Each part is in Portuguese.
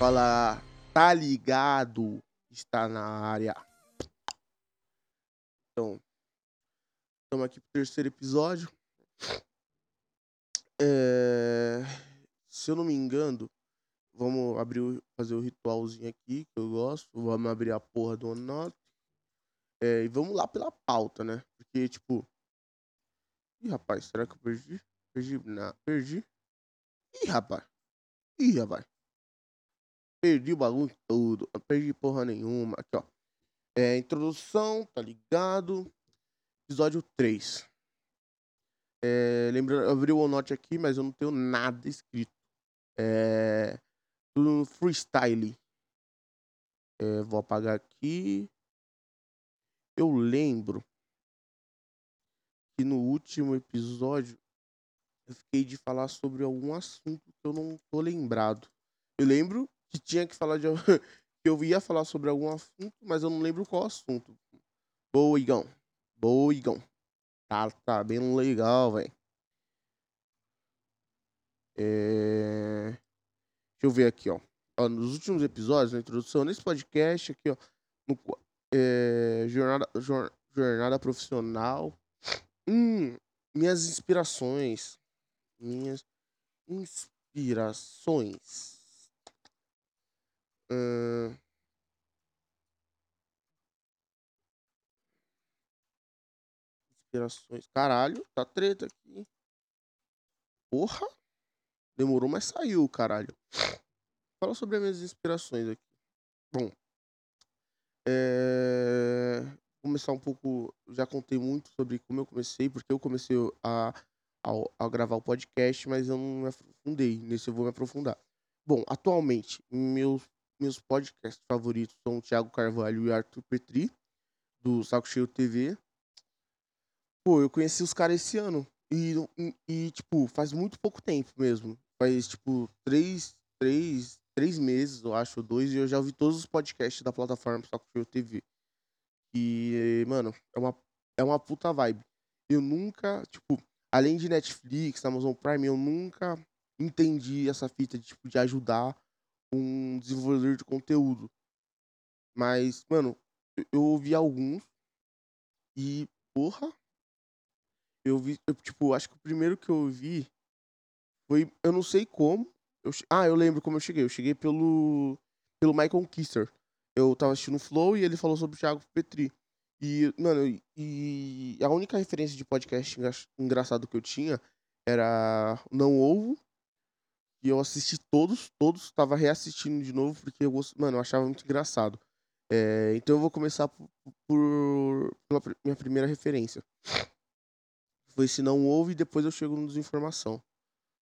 Fala, tá ligado? Está na área. Então, estamos aqui pro terceiro episódio. É, Se eu não me engano, vamos abrir, fazer o ritualzinho aqui, que eu gosto. Vamos abrir a porra do OneNote. É, e vamos lá pela pauta, né? Porque, tipo. Ih, rapaz, será que eu perdi? Perdi? Não, perdi. Ih, rapaz. Ih, rapaz. Perdi o bagulho todo. Não perdi porra nenhuma. Aqui, ó. É, introdução, tá ligado? Episódio 3. É, lembrando, eu abri o OneNote aqui, mas eu não tenho nada escrito. É, tudo no freestyle. É, vou apagar aqui. Eu lembro que no último episódio eu fiquei de falar sobre algum assunto que eu não tô lembrado. Eu lembro que tinha que falar de que eu ia falar sobre algum assunto, mas eu não lembro qual assunto. Boa, Igão. Boa, Igão. Tá, tá bem legal, velho. É... Deixa eu ver aqui, ó. Ó, Nos últimos episódios, na introdução, nesse podcast aqui, ó. no é, jornada, jor- jornada profissional. Hum, minhas inspirações. Minhas inspirações. Ahn. Inspirações. Caralho, tá treta aqui. Porra! Demorou, mas saiu, caralho. Fala sobre as minhas inspirações aqui. Bom. É... Começar um pouco. Já contei muito sobre como eu comecei, porque eu comecei a, a, a gravar o podcast, mas eu não me aprofundei. Nesse eu vou me aprofundar. Bom, atualmente, meus, meus podcasts favoritos são o Thiago Carvalho e Arthur Petri, do Saco Cheio TV. Pô, eu conheci os caras esse ano. E, e, tipo, faz muito pouco tempo mesmo. Faz, tipo, três, três, três meses, eu acho, dois, e eu já ouvi todos os podcasts da plataforma Saco Cheio TV. E, mano, é uma, é uma puta vibe. Eu nunca, tipo, além de Netflix, Amazon Prime, eu nunca entendi essa fita de, tipo, de ajudar um desenvolvedor de conteúdo. Mas, mano, eu, ouvi alguns e, porra, eu vi, eu, tipo, acho que o primeiro que eu ouvi foi, eu não sei como. Eu, ah, eu lembro como eu cheguei. Eu cheguei pelo, pelo Michael Kister. Eu tava assistindo o Flow e ele falou sobre o Thiago Petri. E, mano, e a única referência de podcast engra- engraçado que eu tinha era Não Ovo. E eu assisti todos, todos, tava reassistindo de novo, porque eu, mano, eu achava muito engraçado. É, então eu vou começar por, por- pela minha primeira referência. Foi Se Não Houve e depois eu chego no Desinformação.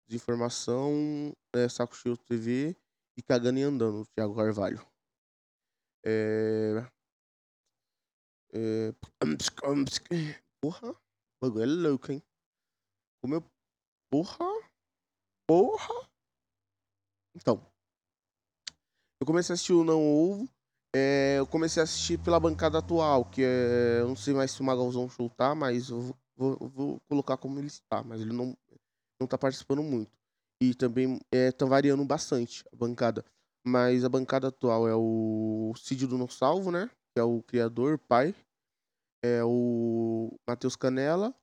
Desinformação, é, Saco Cheio TV e Cagando e Andando, Thiago Carvalho. É... É... Porra, o bagulho é louco, hein? Como eu... Porra, porra. Então, eu comecei a assistir o Não Ovo. é, eu comecei a assistir pela bancada atual, que é. Eu não sei mais se o Magalzão Show tá, mas eu vou, vou- vou colocar como ele está, mas ele não, não tá participando muito. E também é, tá variando bastante a bancada. Mas a bancada atual é o Cid do Não Salvo, né? Que é o criador, pai. É o Matheus Canela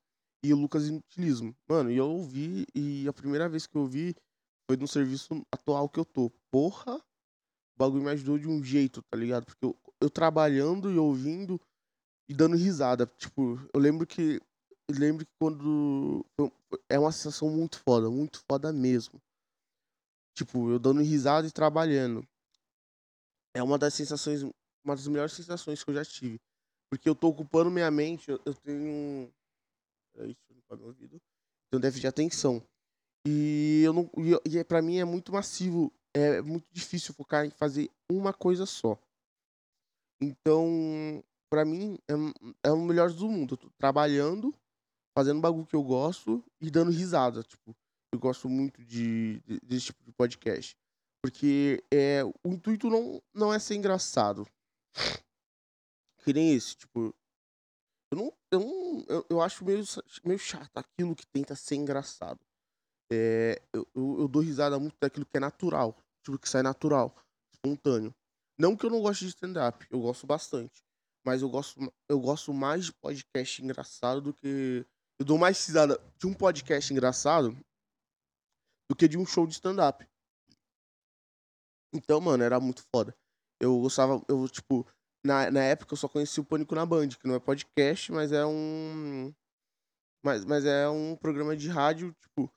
e o Lucas Inutilismo. Mano, e eu ouvi, e a primeira vez que eu ouvi foi no serviço atual que eu tô. Porra, o bagulho me ajudou de um jeito, tá ligado? Porque eu, eu trabalhando e ouvindo e dando risada. Tipo, eu lembro que. Eu lembro que quando. É uma sensação muito foda, muito foda mesmo. Tipo, eu dando risada e trabalhando. É uma das sensações. Uma das melhores sensações que eu já tive. Porque eu tô ocupando minha mente, eu, eu tenho. Peraí, deixa eu limpar meu ouvido. Tenho déficit de atenção. E eu não. E, e é- pra mim é muito massivo. É muito difícil focar em fazer uma coisa só. Então, pra mim, é, é o melhor do mundo. Eu tô trabalhando, fazendo bagulho que eu gosto e dando risada. Tipo, eu gosto muito de, de- desse tipo de podcast. Porque é, o intuito não, não é ser engraçado. Que nem esse, tipo. Eu não. Eu, não, eu, eu acho meio, meio chato aquilo que tenta ser engraçado. É, eu, eu, dou risada muito daquilo que é natural. Tipo, que sai natural. espontâneo. Não que eu não goste de stand-up, eu gosto bastante. Mas eu gosto, eu gosto mais de podcast engraçado do que. Eu dou mais risada de um podcast engraçado do que de um show de stand-up. Então, mano, era muito foda. Eu gostava, eu, tipo, na, na época eu só conheci o Pânico na Band, que não é podcast, mas é um. Mas, mas é um programa de rádio, tipo.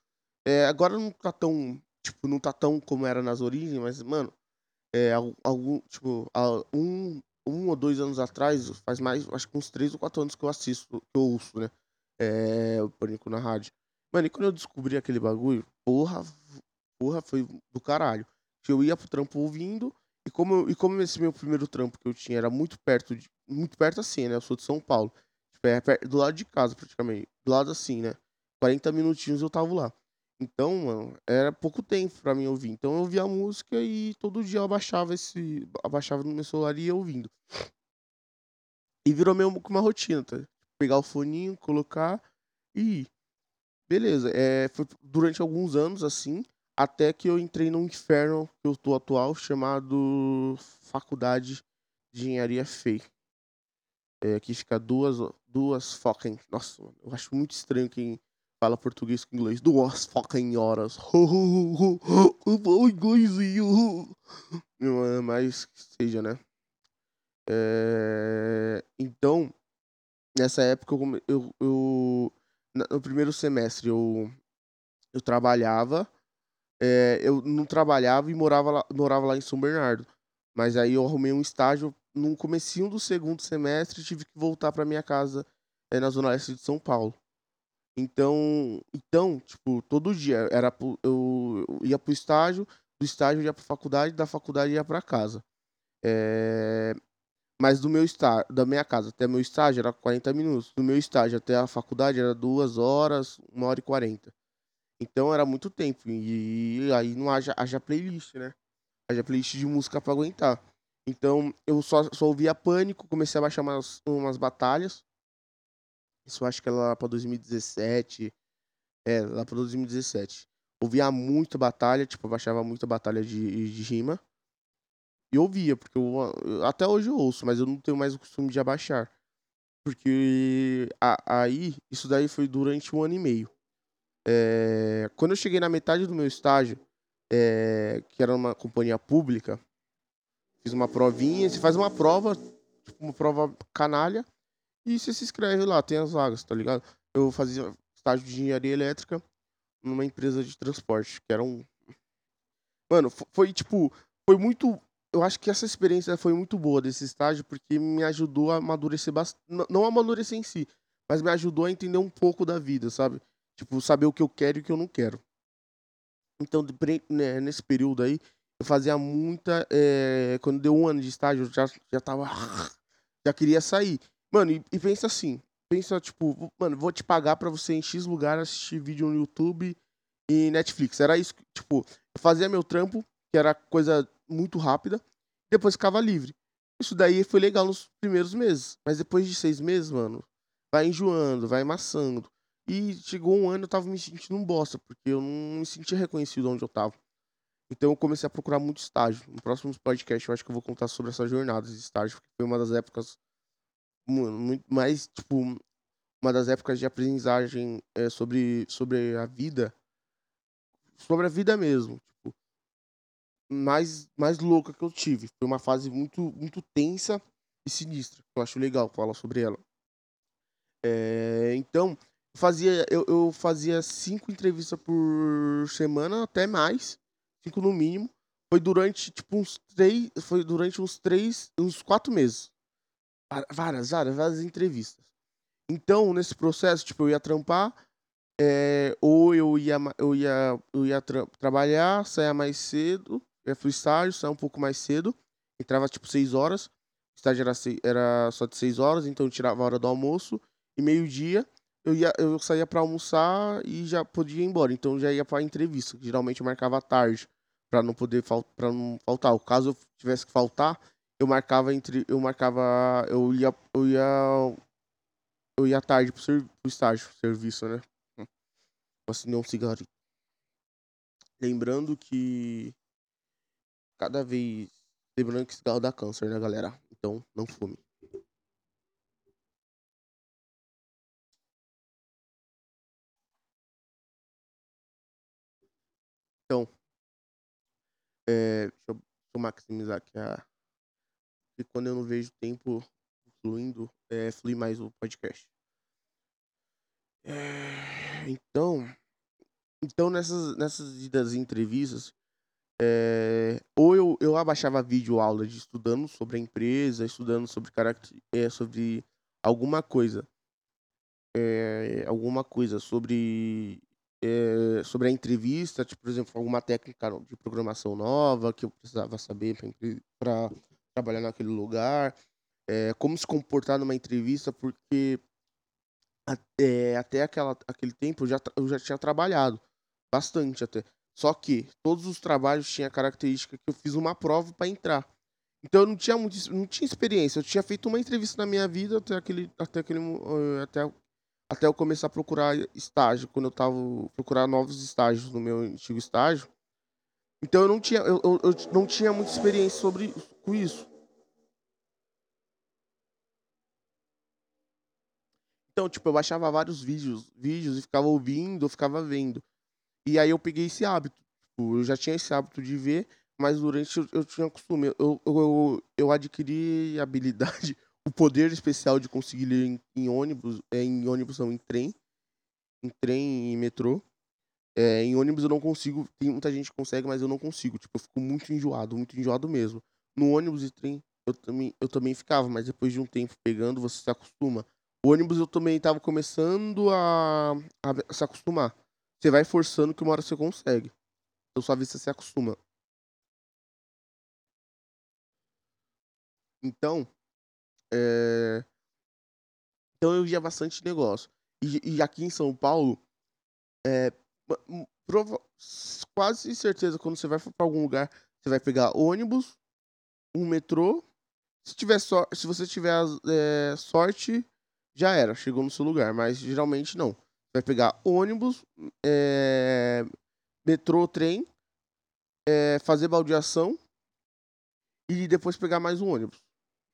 É, agora não tá tão. Tipo, não tá tão como era nas origens, mas, mano. É, algum, tipo, um, um ou dois anos atrás, faz mais, acho que uns três ou quatro anos que eu assisto, que eu ouço, né? É, o Pânico na rádio. Mano, e quando eu descobri aquele bagulho, porra, porra, foi do caralho. Eu ia pro trampo ouvindo, e como, eu, e como esse meu primeiro trampo que eu tinha era muito perto, de, muito perto assim, né? Eu sou de São Paulo. Tipo, é do lado de casa, praticamente. Do lado assim, né? 40 minutinhos eu tava lá. Então, mano, era pouco tempo pra mim ouvir. Então eu ouvia a música e todo dia eu abaixava esse. Abaixava no meu celular e ia ouvindo. E virou meio uma rotina, tá? Pegar o foninho, colocar e ir. Beleza. É, foi durante alguns anos assim. Até que eu entrei num inferno que eu tô atual, chamado Faculdade de Engenharia FEI. É, aqui fica duas, duas fucking. Nossa, eu acho muito estranho quem fala português com inglês. Duas fucking horas. O inglesinho. Mas que seja, né? É, então, nessa época, eu, eu, eu, no primeiro semestre, eu, eu trabalhava é, eu não trabalhava e morava lá, morava lá em São Bernardo. Mas aí eu arrumei um estágio no comecinho do segundo semestre tive que voltar para minha casa é, na zona leste de São Paulo. Então, então, tipo, todo dia era eu, eu ia pro estágio, do estágio ia pra faculdade, da faculdade ia para casa. É, mas do meu estágio, da minha casa até meu estágio era 40 minutos. Do meu estágio até a faculdade era duas horas, uma hora e quarenta. Então era muito tempo. E, aí não haja, haja playlist, né? Haja playlist de música pra aguentar. Então eu só, só ouvia Pânico, comecei a baixar umas, umas batalhas. Isso acho que era lá pra 2017. É, lá pra 2017. Ouvia muita batalha, tipo, eu baixava muita batalha de, de rima. E ouvia, porque eu, até hoje eu ouço, mas eu não tenho mais o costume de abaixar. Porque a, aí, isso daí foi durante um ano e meio. É, quando eu cheguei na metade do meu estágio, é, que era uma companhia pública, fiz uma provinha, você faz uma prova, tipo, uma prova canalha, e você se inscreve lá, tem as vagas, tá ligado? Eu fazia estágio de engenharia elétrica numa empresa de transporte, que era um. Mano, foi tipo. Foi muito. Eu acho que essa experiência foi muito boa desse estágio, porque me ajudou a amadurecer bastante. Não amadurecer em si, mas me ajudou a entender um pouco da vida, sabe? Tipo, saber o que eu quero e o que eu não quero. Então, né, nesse período aí, eu fazia muita. É, quando deu um ano de estágio, eu já, já tava. Já queria sair. Mano, e, e, pensa assim. Pensa, tipo, mano, vou te pagar pra você em X lugar assistir vídeo no YouTube e Netflix. Era isso. Tipo, eu fazia meu trampo, que era coisa muito rápida, depois ficava livre. Isso daí foi legal nos primeiros meses. Mas depois de seis meses, mano, vai enjoando, vai amassando. E chegou um ano eu tava me sentindo um bosta, porque eu não me sentia reconhecido onde eu tava. Então eu comecei a procurar muito estágio. No próximo podcast eu acho que eu vou contar sobre essa jornada de estágio, porque foi uma das épocas muito mais, tipo, uma das épocas de aprendizagem é, sobre, sobre a vida, sobre a vida mesmo, tipo, mais, mais louca que eu tive. Foi uma fase muito, muito tensa e sinistra. Eu acho legal falar sobre ela. É, então, fazia, eu, eu fazia cinco entrevistas por semana, até mais, cinco no mínimo. Foi durante, tipo, uns três, foi durante uns três, uns quatro meses. Várias, várias, várias entrevistas. Então, nesse processo, tipo, eu ia trampar, é, ou eu ia, eu ia, eu ia tra trabalhar, saia mais cedo, ia pro estágio, saia um pouco mais cedo, entrava, tipo, seis horas, o estágio era, era só de seis horas, então eu tirava a hora do almoço, e meio-dia, eu, ia, eu saía para almoçar e já podia ir embora. Então já ia para entrevista. Geralmente eu marcava tarde para não poder não faltar. O caso eu tivesse que faltar, eu marcava entre eu marcava eu ia eu ia eu ia tarde pro, ser, pro estágio, serviço, né? Assinei um cigarrinho. Lembrando que cada vez Lembrando que cigarro dá câncer, né, galera? Então, não fume. Então, é, deixa eu maximizar aqui a. Porque quando eu não vejo tempo fluindo, é, flui mais o podcast. É, então, então nessas, nessas idas entrevistas, é, ou eu, eu abaixava vídeo aula de estudando sobre a empresa, estudando sobre caracter, é, sobre alguma coisa, é, alguma coisa sobre é, sobre a entrevista, tipo, por exemplo, alguma técnica de programação nova que eu precisava saber para trabalhar naquele lugar, é, como se comportar numa entrevista, porque até, até aquela, aquele tempo eu já, eu já tinha trabalhado bastante até. Só que todos os trabalhos tinham a característica que eu fiz uma prova para entrar. Então eu não tinha muito, não tinha experiência. Eu tinha feito uma entrevista na minha vida até aquele, até aquele, até até eu começar a procurar estágio, quando eu tava procurar novos estágios no meu antigo estágio. Então eu não tinha, eu, eu, eu não tinha muita experiência sobre com isso. Então, tipo, eu baixava vários vídeos, vídeos e ficava ouvindo, eu ficava vendo. E aí eu peguei esse hábito. Tipo, eu já tinha esse hábito de ver, mas durante eu, eu tinha costume. Eu, eu, eu, adquiri habilidade o poder especial de conseguir ler em, em ônibus, é, em ônibus não, em trem, em trem e metrô. É, em ônibus eu não consigo, tem muita gente que consegue, mas eu não consigo. Tipo, eu fico muito enjoado, muito enjoado mesmo. No ônibus e trem eu também, eu também ficava, mas depois de um tempo pegando, você se acostuma. O ônibus eu também tava começando a, a se acostumar. Você vai forçando que uma hora você consegue. Então sua vista se acostuma. Então, é... Então eu via bastante negócio. E, e aqui em São Paulo, é, prova... quase certeza quando você vai para algum lugar, você vai pegar ônibus, um metrô. Se, tiver so... Se você tiver é, sorte, já era, chegou no seu lugar. Mas geralmente não. Vai pegar ônibus, é... metrô, trem, é... fazer baldeação e depois pegar mais um ônibus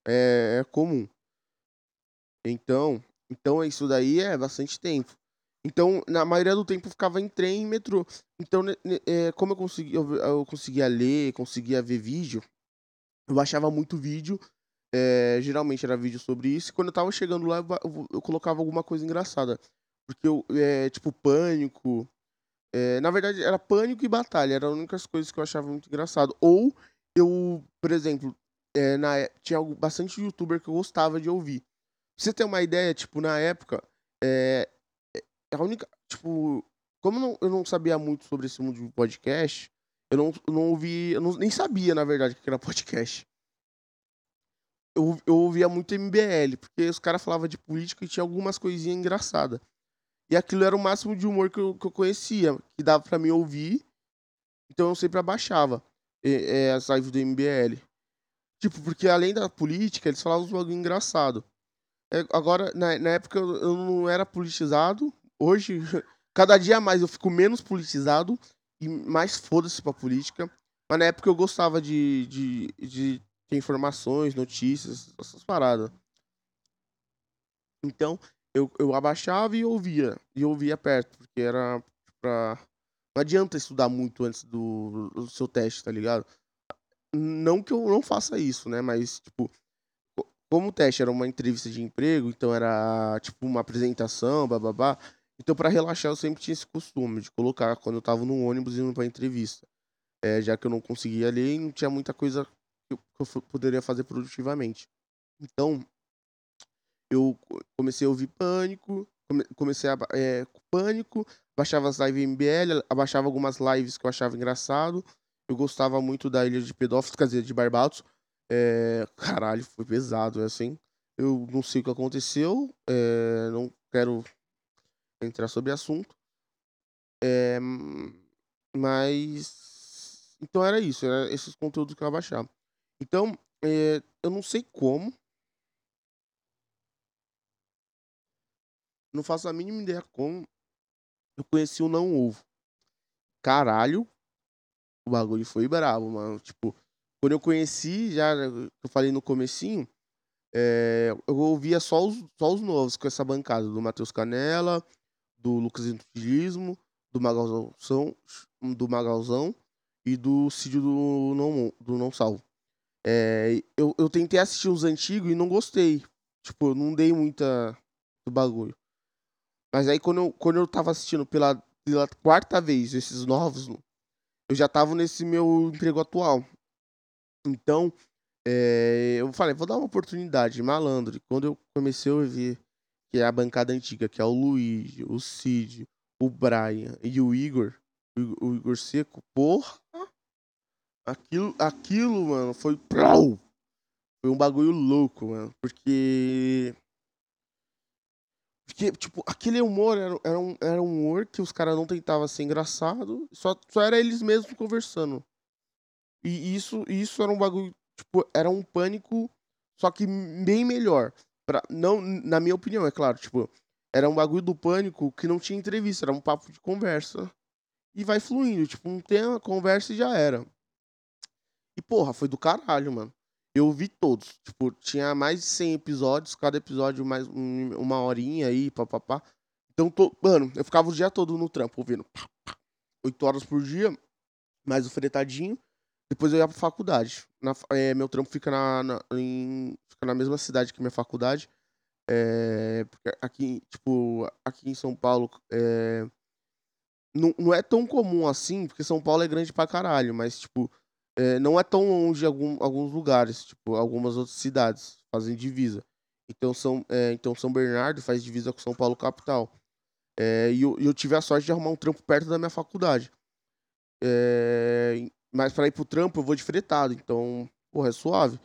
é, é comum. Então, então isso daí é bastante tempo. Então, na maioria do tempo ficava em trem e metrô. Então, é, como eu conseguia, eu, conseguia ler, conseguia ver vídeo, eu baixava muito vídeo. É, geralmente era vídeo sobre isso. E quando eu tava chegando lá, eu, eu colocava alguma coisa engraçada. Porque eu, é, tipo, pânico. É, na verdade, era pânico e batalha. Eram as únicas coisas que eu achava muito engraçado. Ou eu, por exemplo, é, na, tinha bastante youtuber que eu gostava de ouvir. Pra você ter uma ideia, tipo, na época, é, a única. Tipo, como não, eu não sabia muito sobre esse mundo de podcast, eu não, não ouvi. Eu não, nem sabia, na verdade, que era podcast. Eu, eu ouvia muito MBL, porque os caras falavam de política e tinha algumas coisinhas engraçadas. E aquilo era o máximo de humor que eu, que eu conhecia, que dava para mim ouvir. Então eu sempre abaixava é, as lives do MBL. Tipo, porque além da política, eles falavam uns bagulho engraçado. É, agora, na, na época eu, eu não era politizado. Hoje, cada dia mais eu fico menos politizado e mais foda-se pra política. Mas na época eu gostava de, de, de ter informações, notícias, essas paradas. Então, eu, eu abaixava e ouvia. E ouvia perto, porque era pra. Não adianta estudar muito antes do, do seu teste, tá ligado? Não que eu não faça isso, né? Mas, tipo, como o teste era uma entrevista de emprego, então era tipo uma apresentação, bababá. Então, para relaxar, eu sempre tinha esse costume de colocar quando eu tava no ônibus indo pra entrevista. É, já que eu não conseguia ler e não tinha muita coisa que eu, que eu poderia fazer produtivamente. Então, eu comecei a ouvir pânico, comecei a é, pânico, baixava as lives MBL, abaixava algumas lives que eu achava engraçado. Eu gostava muito da Ilha de Pedófilos, quer dizer, de Barbados. É, caralho, foi pesado, é assim. Eu não sei o que aconteceu, é, não quero entrar sobre assunto. É, mas. Então era isso, era esses conteúdos que eu baixava. Então, é, eu não sei como. Não faço a mínima ideia como eu conheci o Não Ovo. Caralho, o bagulho foi bravo, mano. Tipo, Quando eu conheci, já eu falei no comecinho, é, eu ouvia só os, só os novos com essa bancada, do Matheus Canela, do Lucas Inutilismo, do Magalzão, do Magalzão e do Cídio do Não, do não Salvo. É, eu, eu tentei assistir os antigos e não gostei. Tipo, eu não dei muita do bagulho. Mas aí quando eu, quando eu tava assistindo pela, pela quarta vez esses novos, eu já tava nesse meu emprego atual. Então, é, eu falei, vou dar uma oportunidade, malandro. E quando eu comecei a ver que é a bancada antiga, que é o Luiz, o Cid, o Brian e o Igor, o, o Igor Seco, porra! Aquilo, aquilo, mano, foi. Foi um bagulho louco, mano. Porque. Porque, tipo, aquele humor era, era, um, era um humor que os caras não tentavam ser engraçado, só, só era eles mesmos conversando. E isso, isso era um bagulho, tipo, era um pânico, só que bem melhor. Pra, não, na minha opinião, é claro, tipo, era um bagulho do pânico que não tinha entrevista, era um papo de conversa. E vai fluindo, tipo, um tema, conversa e já era. E, porra, foi do caralho, mano. Eu vi todos. Tipo, tinha mais de 100 episódios, cada episódio mais uma horinha aí, papapá. Então, tô, mano, eu ficava o dia todo no trampo, ouvindo. 8 horas por dia, mais o fretadinho. Depois eu ia pra faculdade. Na, é, meu trampo fica na, na, em, fica na mesma cidade que minha faculdade. É, aqui, tipo, aqui em São Paulo, é, não, não é tão comum assim, porque São Paulo é grande pra caralho, mas, tipo, é, não é tão longe algum, alguns lugares, tipo, algumas outras cidades fazem divisa. Então São, então São Bernardo faz divisa com São Paulo capital. E eu, eu, tive a sorte de arrumar um trampo perto da minha faculdade. É, mas para ir pro trampo eu vou de fretado, então, porra, é suave.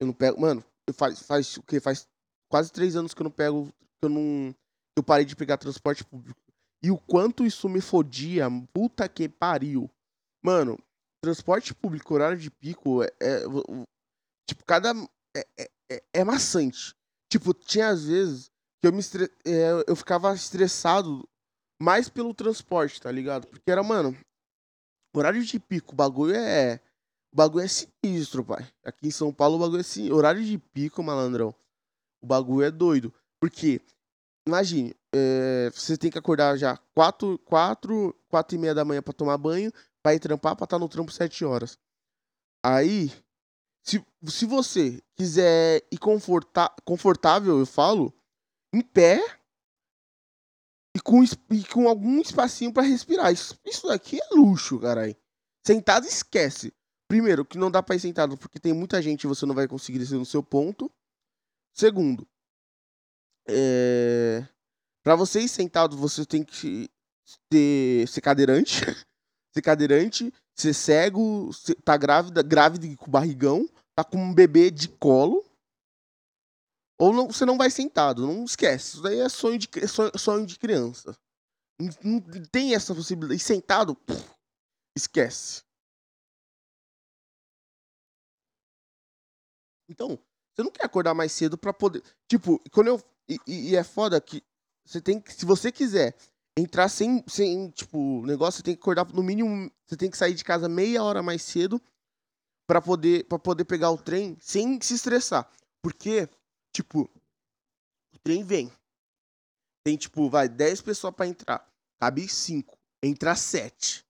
Eu não pego. Mano, faz, faz o que? Faz quase três anos que eu não pego. Que eu não. Eu parei de pegar transporte público. E o quanto isso me fodia, puta que pariu. Mano, transporte público, horário de pico, é, é tipo, cada. É, é, é, é, maçante. Tipo, tinha às vezes que eu me estre... É, eu ficava estressado mais pelo transporte, tá ligado? Porque era, mano, horário de pico, o bagulho é. O bagulho é sinistro, pai. Aqui em São Paulo o bagulho é sinistro. Horário de pico, malandrão. O bagulho é doido. Porque, imagine, é, você tem que acordar já 4, 4, 4 e meia da manhã pra tomar banho pra ir trampar pra estar tá no trampo 7 horas. Aí, se, se você quiser ir conforta, confortável, eu falo, em pé e com, e com algum espacinho para respirar. Isso, isso daqui é luxo, caralho. Sentado, esquece. Primeiro, que não dá pra ir sentado porque tem muita gente e você não vai conseguir descer no seu ponto. Segundo, é... para você ir sentado, você tem que ter, ser cadeirante. ser cadeirante, ser cego, ser, tá grávida, grávida com barrigão, tá com um bebê de colo. Ou não, você não vai sentado, não esquece. Isso daí é sonho de, sonho, de criança. Não, tem essa possibilidade. E sentado, esquece. Então, você não quer acordar mais cedo para poder. Tipo, quando eu. E, e, é foda que você tem que. Se você quiser entrar sem, sem, tipo, negócio, você tem que acordar no mínimo, você tem que sair de casa meia hora mais cedo para poder para poder pegar o trem sem se estressar. Porque, tipo, o trem vem. Tem tipo, vai 10 pessoas para entrar. Cabe 5, entra 7.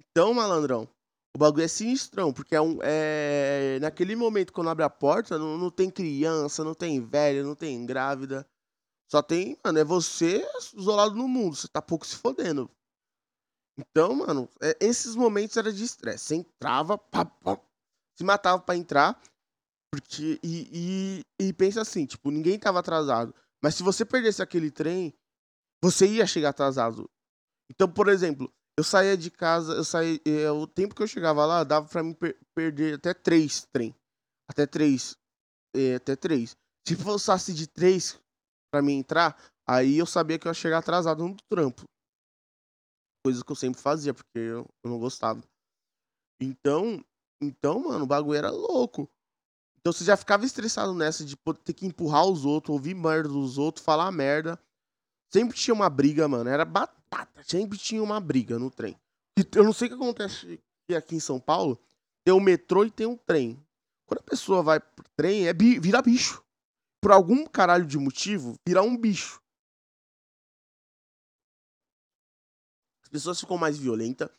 Então, malandrão, o bagulho é sinistrão, porque é um é naquele momento quando abre a porta, não, não tem criança, não tem velha, não tem grávida. Só tem, mano, é você isolado no mundo. Você tá pouco se fodendo. Então, mano, é, esses momentos era de estresse. Você entrava, pá, pá, se matava para entrar. Porque. E, e, e pensa assim, tipo, ninguém tava atrasado. Mas se você perdesse aquele trem, você ia chegar atrasado. Então, por exemplo, eu saía de casa, eu saía. É, o tempo que eu chegava lá, dava pra mim per perder até três trem. Até três. É, até três. Se fosse de três, para mim entrar, aí eu sabia que eu ia chegar atrasado no trampo. Coisa que eu sempre fazia, porque eu, eu não gostava. Então, então, mano, o bagulho era louco. Então você já ficava estressado nessa de ter que empurrar os outros, ouvir merda dos outros, falar merda. Sempre tinha uma briga, mano. Era batata. Sempre tinha uma briga no trem. Eu não sei o que acontece aqui em São Paulo, Tem o metrô e tem um trem. Quando a pessoa vai pro trem, é bi vira bicho. Por algum caralho de motivo, vira um bicho. As pessoas ficam mais violentas,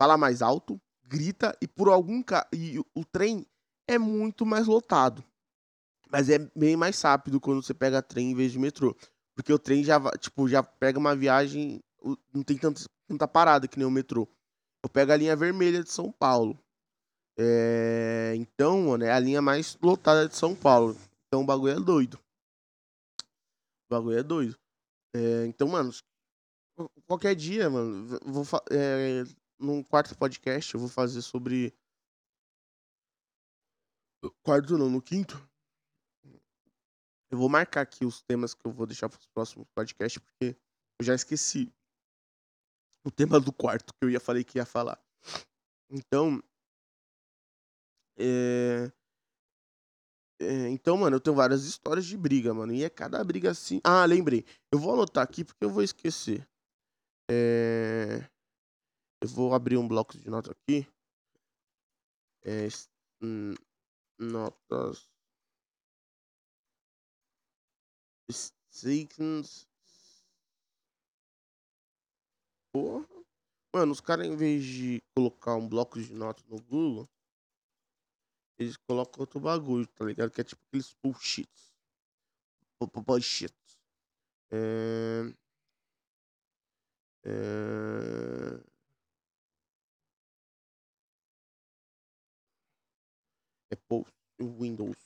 fala mais alto, grita e por algum ca... e o trem é muito mais lotado. Mas é bem mais rápido quando você pega trem em vez de metrô. Porque o trem já, tipo, já pega uma viagem, não tem tanta, tanta parada que nem o metrô. Eu pego a linha vermelha de São Paulo. É, então, mano, é a linha mais lotada de São Paulo. Então o bagulho é doido. O bagulho é doido. É, então, mano, qualquer dia, mano, vou é, num quarto podcast eu vou fazer sobre. Quarto não, no quinto. Eu vou marcar aqui os temas que eu vou deixar para os próximos podcasts, porque eu já esqueci o tema do quarto que eu ia falei que ia falar. Então, é... É, então, mano, eu tenho várias histórias de briga, mano. E é cada briga assim. Ah, lembrei. Eu vou anotar aqui porque eu vou esquecer. É... Eu vou abrir um bloco de notas aqui. É... Notas. Seconds. Porra. Mano, os caras, em vez de colocar um bloco de notas no Google, eles colocam outro bagulho, tá ligado? Que é tipo aqueles bullshits. Bullshit. É... É... É post Windows.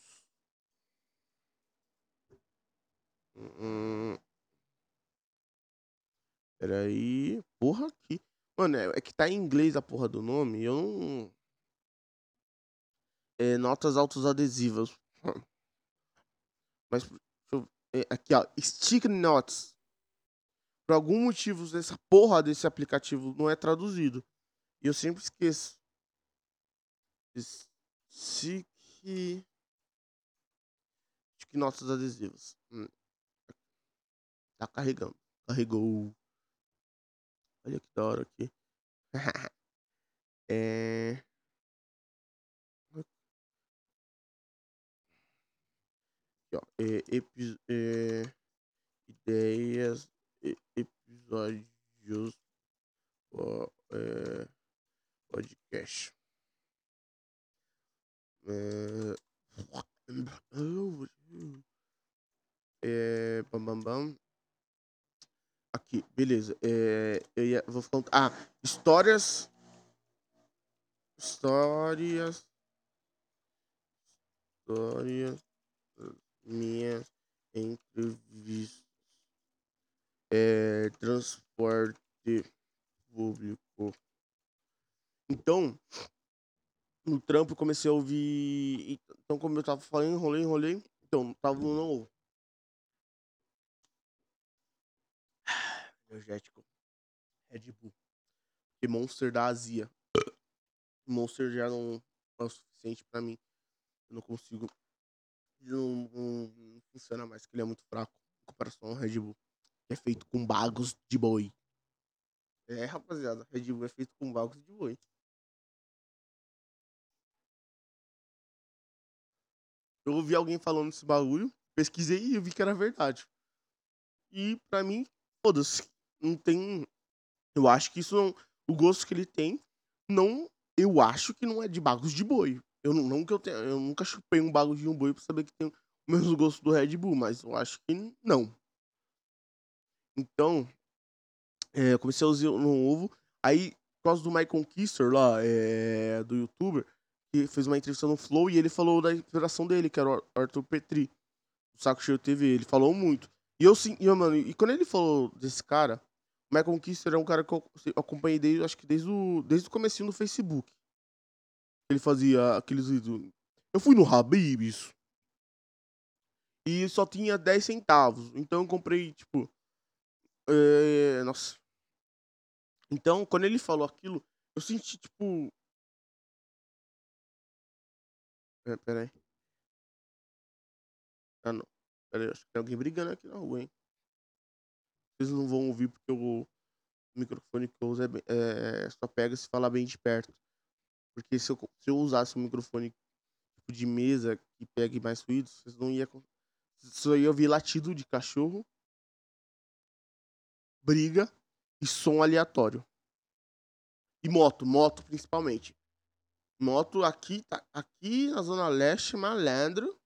Hum... Peraí. Porra, aqui. Mano, é, é que tá em inglês a porra do nome. Eu não é, notas autoadesivas. Mas é, aqui, ó, Stick Notes. Por algum motivo, essa porra desse aplicativo não é traduzido. E eu sempre esqueço. Stick. Stick Notas adesivas. Hum. Tá carregando. Carregou. Olha que da hora aqui. é. Aqui, é, epi, é, ideias, é, episódios, ó, é, podcast. É, é, bam, bam, bam. Aqui, beleza. É, eu ia, vou falar. Ah, histórias. Histórias. Histórias minhas entrevistas. É, transporte público. Então, no trampo comecei a ouvir. Então, como eu tava falando, enrolei, enrolei. Então, tava no novo. Energético. Red Bull. E Monster da Azia. Monster já não é o suficiente pra mim. Eu não consigo não, não, não, funciona mais, que ele é muito fraco em comparação ao Red Bull, é feito com bagos de boi. É, rapaziada, Red Bull é feito com bagos de boi. Eu ouvi alguém falando esse bagulho, pesquisei e vi que era verdade. E pra mim, foda-se, não tem. Eu acho que isso não. O gosto que ele tem, não. Eu acho que não é de bagos de boi. Eu, não, não que eu, tenha, eu nunca chupei um bagulho de um boi pra saber que tem o mesmo gosto do Red Bull, mas eu acho que não. Então, é, comecei a usar no ovo. Aí, por causa do My Conquistor lá, é, do youtuber, que fez uma entrevista no Flow e ele falou da inspiração dele, que era o Arthur Petri, do Saco Cheio TV. Ele falou muito. E eu sim, eu, mano, e quando ele falou desse cara, o My Conquistor é um cara que eu acompanhei desde, acho que desde o, desde o comecinho do Facebook. Ele fazia aqueles vídeos. Eu fui no Habibs e só tinha 10 centavos. Então eu comprei, tipo. É... Nossa. Então, quando ele falou aquilo, eu senti, tipo. É, pera aí. Ah, não. Pera aí, acho que tem alguém brigando aqui na rua, hein? Vocês não vão ouvir porque o microfone que eu uso é, é, só pega se falar bem de perto. Porque se eu, se eu usasse um microfone tipo, de mesa que pegue mais ruídos, vocês não ia. Só ia ouvir latido de cachorro, briga e som aleatório. E moto, moto principalmente. Moto aqui, tá, aqui na Zona Leste, malandro.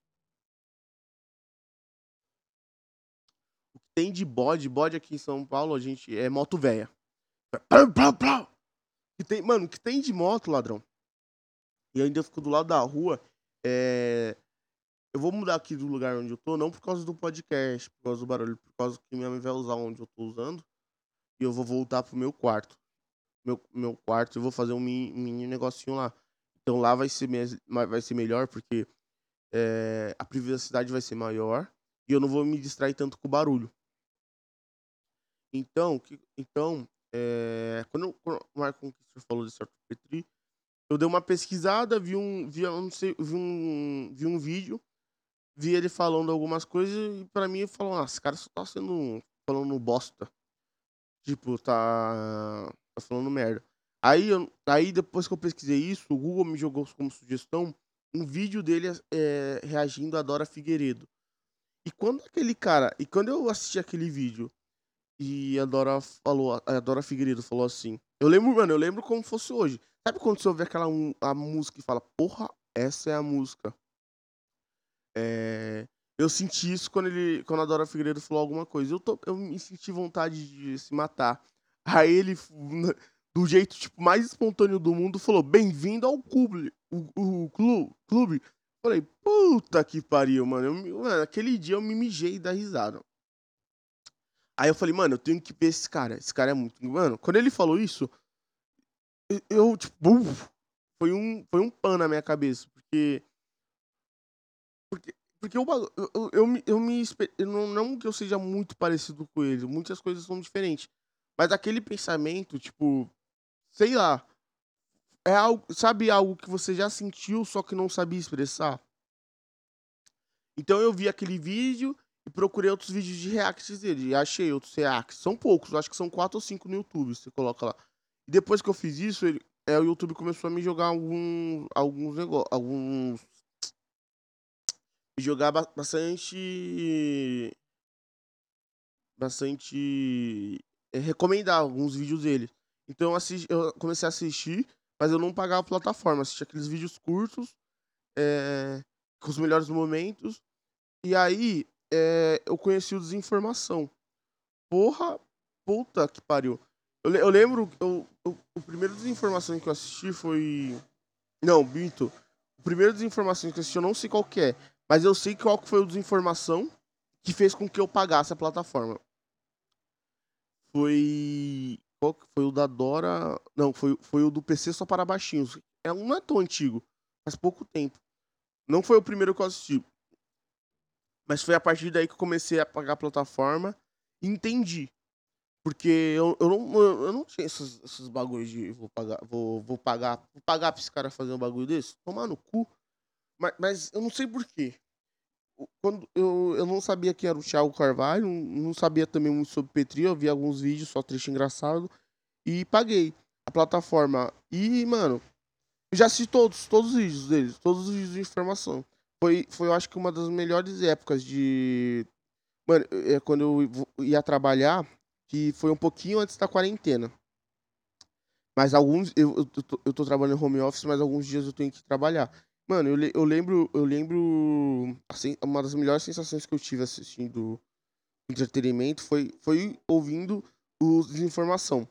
Tem de bode, bode aqui em São Paulo, a gente, é moto velha. Que tem, mano, que tem de moto, ladrão? E ainda fico do lado da rua. É... Eu vou mudar aqui do lugar onde eu tô, não por causa do podcast, por causa do barulho, por causa que minha mãe vai usar onde eu tô usando. E eu vou voltar pro meu quarto. Meu, meu quarto, eu vou fazer um mini, mini negocinho lá. Então lá vai ser, vai ser melhor, porque é, a privacidade vai ser maior e eu não vou me distrair tanto com o barulho. Então, que, então é, quando, quando o Conquistor falou desse Arthur Petri, eu dei uma pesquisada, vi um, vi, não sei, vi um, vi um vídeo, vi ele falando algumas coisas e pra mim falou, ah, esse cara só tá sendo falando bosta. Tipo, tá, tá falando merda. Aí, eu, aí depois que eu pesquisei isso, o Google me jogou como sugestão um vídeo dele é, reagindo a Dora Figueiredo. E quando aquele cara, e quando eu assisti aquele vídeo e a Dora falou, a Dora Figueiredo falou assim. Eu lembro, mano, eu lembro como fosse hoje. Sabe quando você ouve aquela a música e fala, porra, essa é a música. É, eu senti isso quando ele, quando a Dora Figueiredo falou alguma coisa. Eu, tô, eu me senti vontade de se matar. Aí ele, do jeito tipo mais espontâneo do mundo, falou: "Bem-vindo ao clube, o, o clube, clube". Falei: "Puta que pariu, mano. Eu, mano. Aquele dia eu me mijei da risada. Aí eu falei, mano, eu tenho que ver esse cara. Esse cara é muito. Mano, quando ele falou isso, eu, tipo, foi um, foi um pan na minha cabeça. Porque. Porque, porque eu, eu, eu, me. Eu me eu não, não que eu seja muito parecido com ele, muitas coisas são diferentes. Mas aquele pensamento, tipo. Sei lá. É algo. Sabe algo que você já sentiu, só que não sabia expressar? Então eu vi aquele vídeo e procurei outros vídeos de reacts dele. E achei outros reacts. São poucos, acho que são quatro ou cinco no YouTube, você coloca lá. E depois que eu fiz isso, ele, é, o YouTube começou a me jogar alguns negócios. Alguns. Me jogar bastante. Bastante. É, recomendar alguns vídeos dele. Então eu, assisti, eu comecei a assistir, mas eu não pagava a plataforma. Assisti aqueles vídeos curtos, é, com os melhores momentos. E aí é, eu conheci o Desinformação. Porra, puta que pariu. Eu, eu lembro, eu, eu, o primeiro Desinformação que eu assisti foi. Não, Bito. O primeiro Desinformação que eu assisti, eu não sei qual que é. Mas eu sei qual que foi o Desinformação que fez com que eu pagasse a plataforma. Foi. Foi o da Dora? Não, foi, foi o do PC só para baixinhos. É, não é tão antigo, faz pouco tempo. Não foi o primeiro que eu assisti. Mas foi a partir daí que eu comecei a pagar a plataforma e entendi. Porque eu, eu, não, eu não tinha esses, esses bagulhos de vou pagar, vou, vou pagar, vou pagar pra esse cara fazer um bagulho desse? Tomar no cu. Mas, mas eu não sei porquê. Quando eu, eu não sabia quem era o Thiago Carvalho, não sabia também muito sobre Petri, eu vi alguns vídeos, só trecho engraçado, e paguei a plataforma. E, mano, já assisti todos, todos os vídeos deles, todos os vídeos de informação foi, foi, eu acho que uma das melhores épocas de. Mano, é quando eu ia trabalhar, que foi um pouquinho antes da quarentena. Mas alguns. Eu, eu, tô, eu tô trabalhando em home office, mas alguns dias eu tenho que trabalhar. Mano, eu, eu lembro. Eu lembro. Assim, uma das melhores sensações que eu tive assistindo entretenimento foi, foi ouvindo os Desinformação.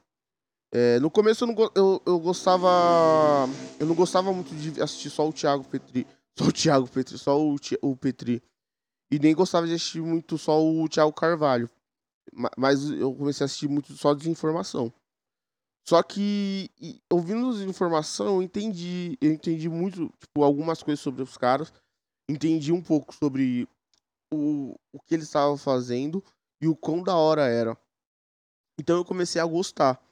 É, no começo eu, não, eu, eu gostava. Eu não gostava muito de assistir só o Thiago Petri. Só o Thiago Petri, só o, o Petri. E nem gostava de assistir muito só o Thiago Carvalho. Mas eu comecei a assistir muito só desinformação. Só que ouvindo desinformação, eu entendi, eu entendi muito, tipo, algumas coisas sobre os caras. Entendi um pouco sobre o, o que eles estavam fazendo e o quão da hora era. Então eu comecei a gostar.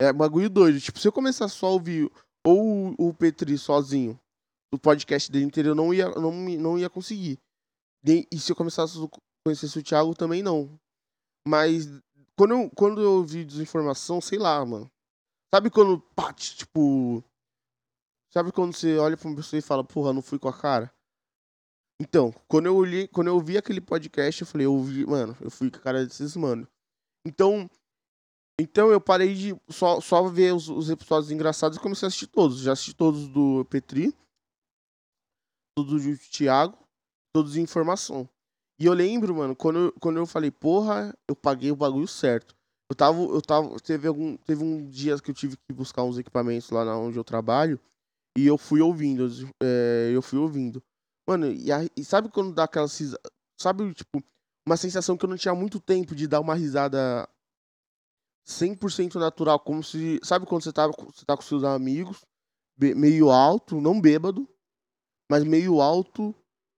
É bagulho doido. Tipo, se eu começar só a ouvir ou o Petri sozinho, o podcast dele inteiro, eu não ia, não, não ia conseguir. E se eu começasse a conhecer o Thiago, também não. Mas quando eu, quando eu vi desinformação, sei lá, mano. Sabe quando, pá, tipo. Sabe quando você olha pra uma pessoa e fala, porra, não fui com a cara? Então, quando eu olhei, quando eu vi aquele podcast, eu falei, eu vi, mano, eu fui com a cara desses mano. Então, então eu parei de só, só ver os, os episódios engraçados e comecei a assistir todos. Já assisti todos do Petri, todos do Thiago, todos de informação. E eu lembro, mano, quando eu, quando eu falei, porra, eu paguei o bagulho certo. Eu tava, eu tava, teve algum, teve um dia que eu tive que buscar uns equipamentos lá onde eu trabalho e eu fui ouvindo, é, eu fui ouvindo. Mano, e, a, e sabe quando dá aquela sabe, tipo, uma sensação que eu não tinha muito tempo de dar uma risada 100% natural, como se, sabe quando você tá, você tá com seus amigos, meio alto, não bêbado, mas meio alto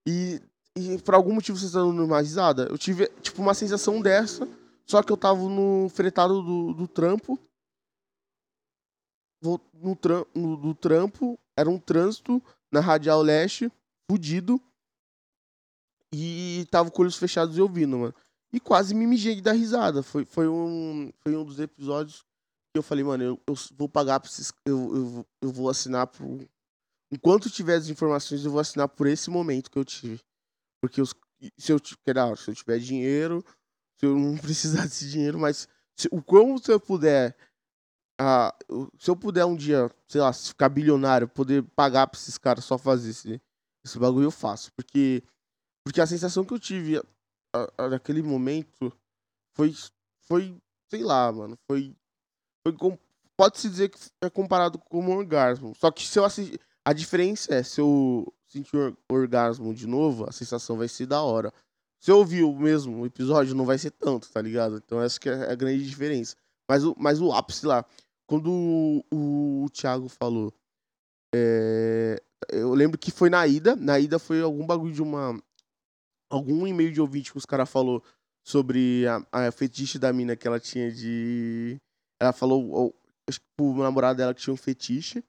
e, e por algum motivo você tá dando uma risada. Eu tive, tipo, uma sensação dessa, só que eu tava no fretado do, do trampo, no, tram, no, do trampo, era um trânsito na Radial Leste, fudido, e tava com olhos fechados e ouvindo, mano. E quase me mijei dar risada. Foi, foi, um, foi um dos episódios que eu falei, mano, eu, eu vou pagar pra esses. Eu, eu, eu vou assinar por. Enquanto tiver as informações, eu vou assinar por esse momento que eu tive. Porque os, se eu, se eu tiver dinheiro, se eu não precisar desse dinheiro, mas se, o se eu puder. Ah, se eu puder um dia, sei lá, ficar bilionário, poder pagar pra esses caras só fazer esse, esse bagulho, eu faço. Porque, porque a sensação que eu tive naquele momento foi, foi, sei lá, mano, foi, foi pode-se dizer que é comparado com um orgasmo. Só que se eu a diferença é, se eu sentir orgasmo de novo, a sensação vai ser da hora. Se eu ouvir o mesmo episódio, não vai ser tanto, tá ligado? Então essa que é a grande diferença. Mas o, mas o ápice lá, quando o, o Thiago falou, é, eu lembro que foi na ida, na ida foi algum bagulho de uma algum e-mail de ouvinte que os caras falou sobre a, a fetiche da mina que ela tinha de. Ela falou, acho que pro namorado dela que tinha um fetiche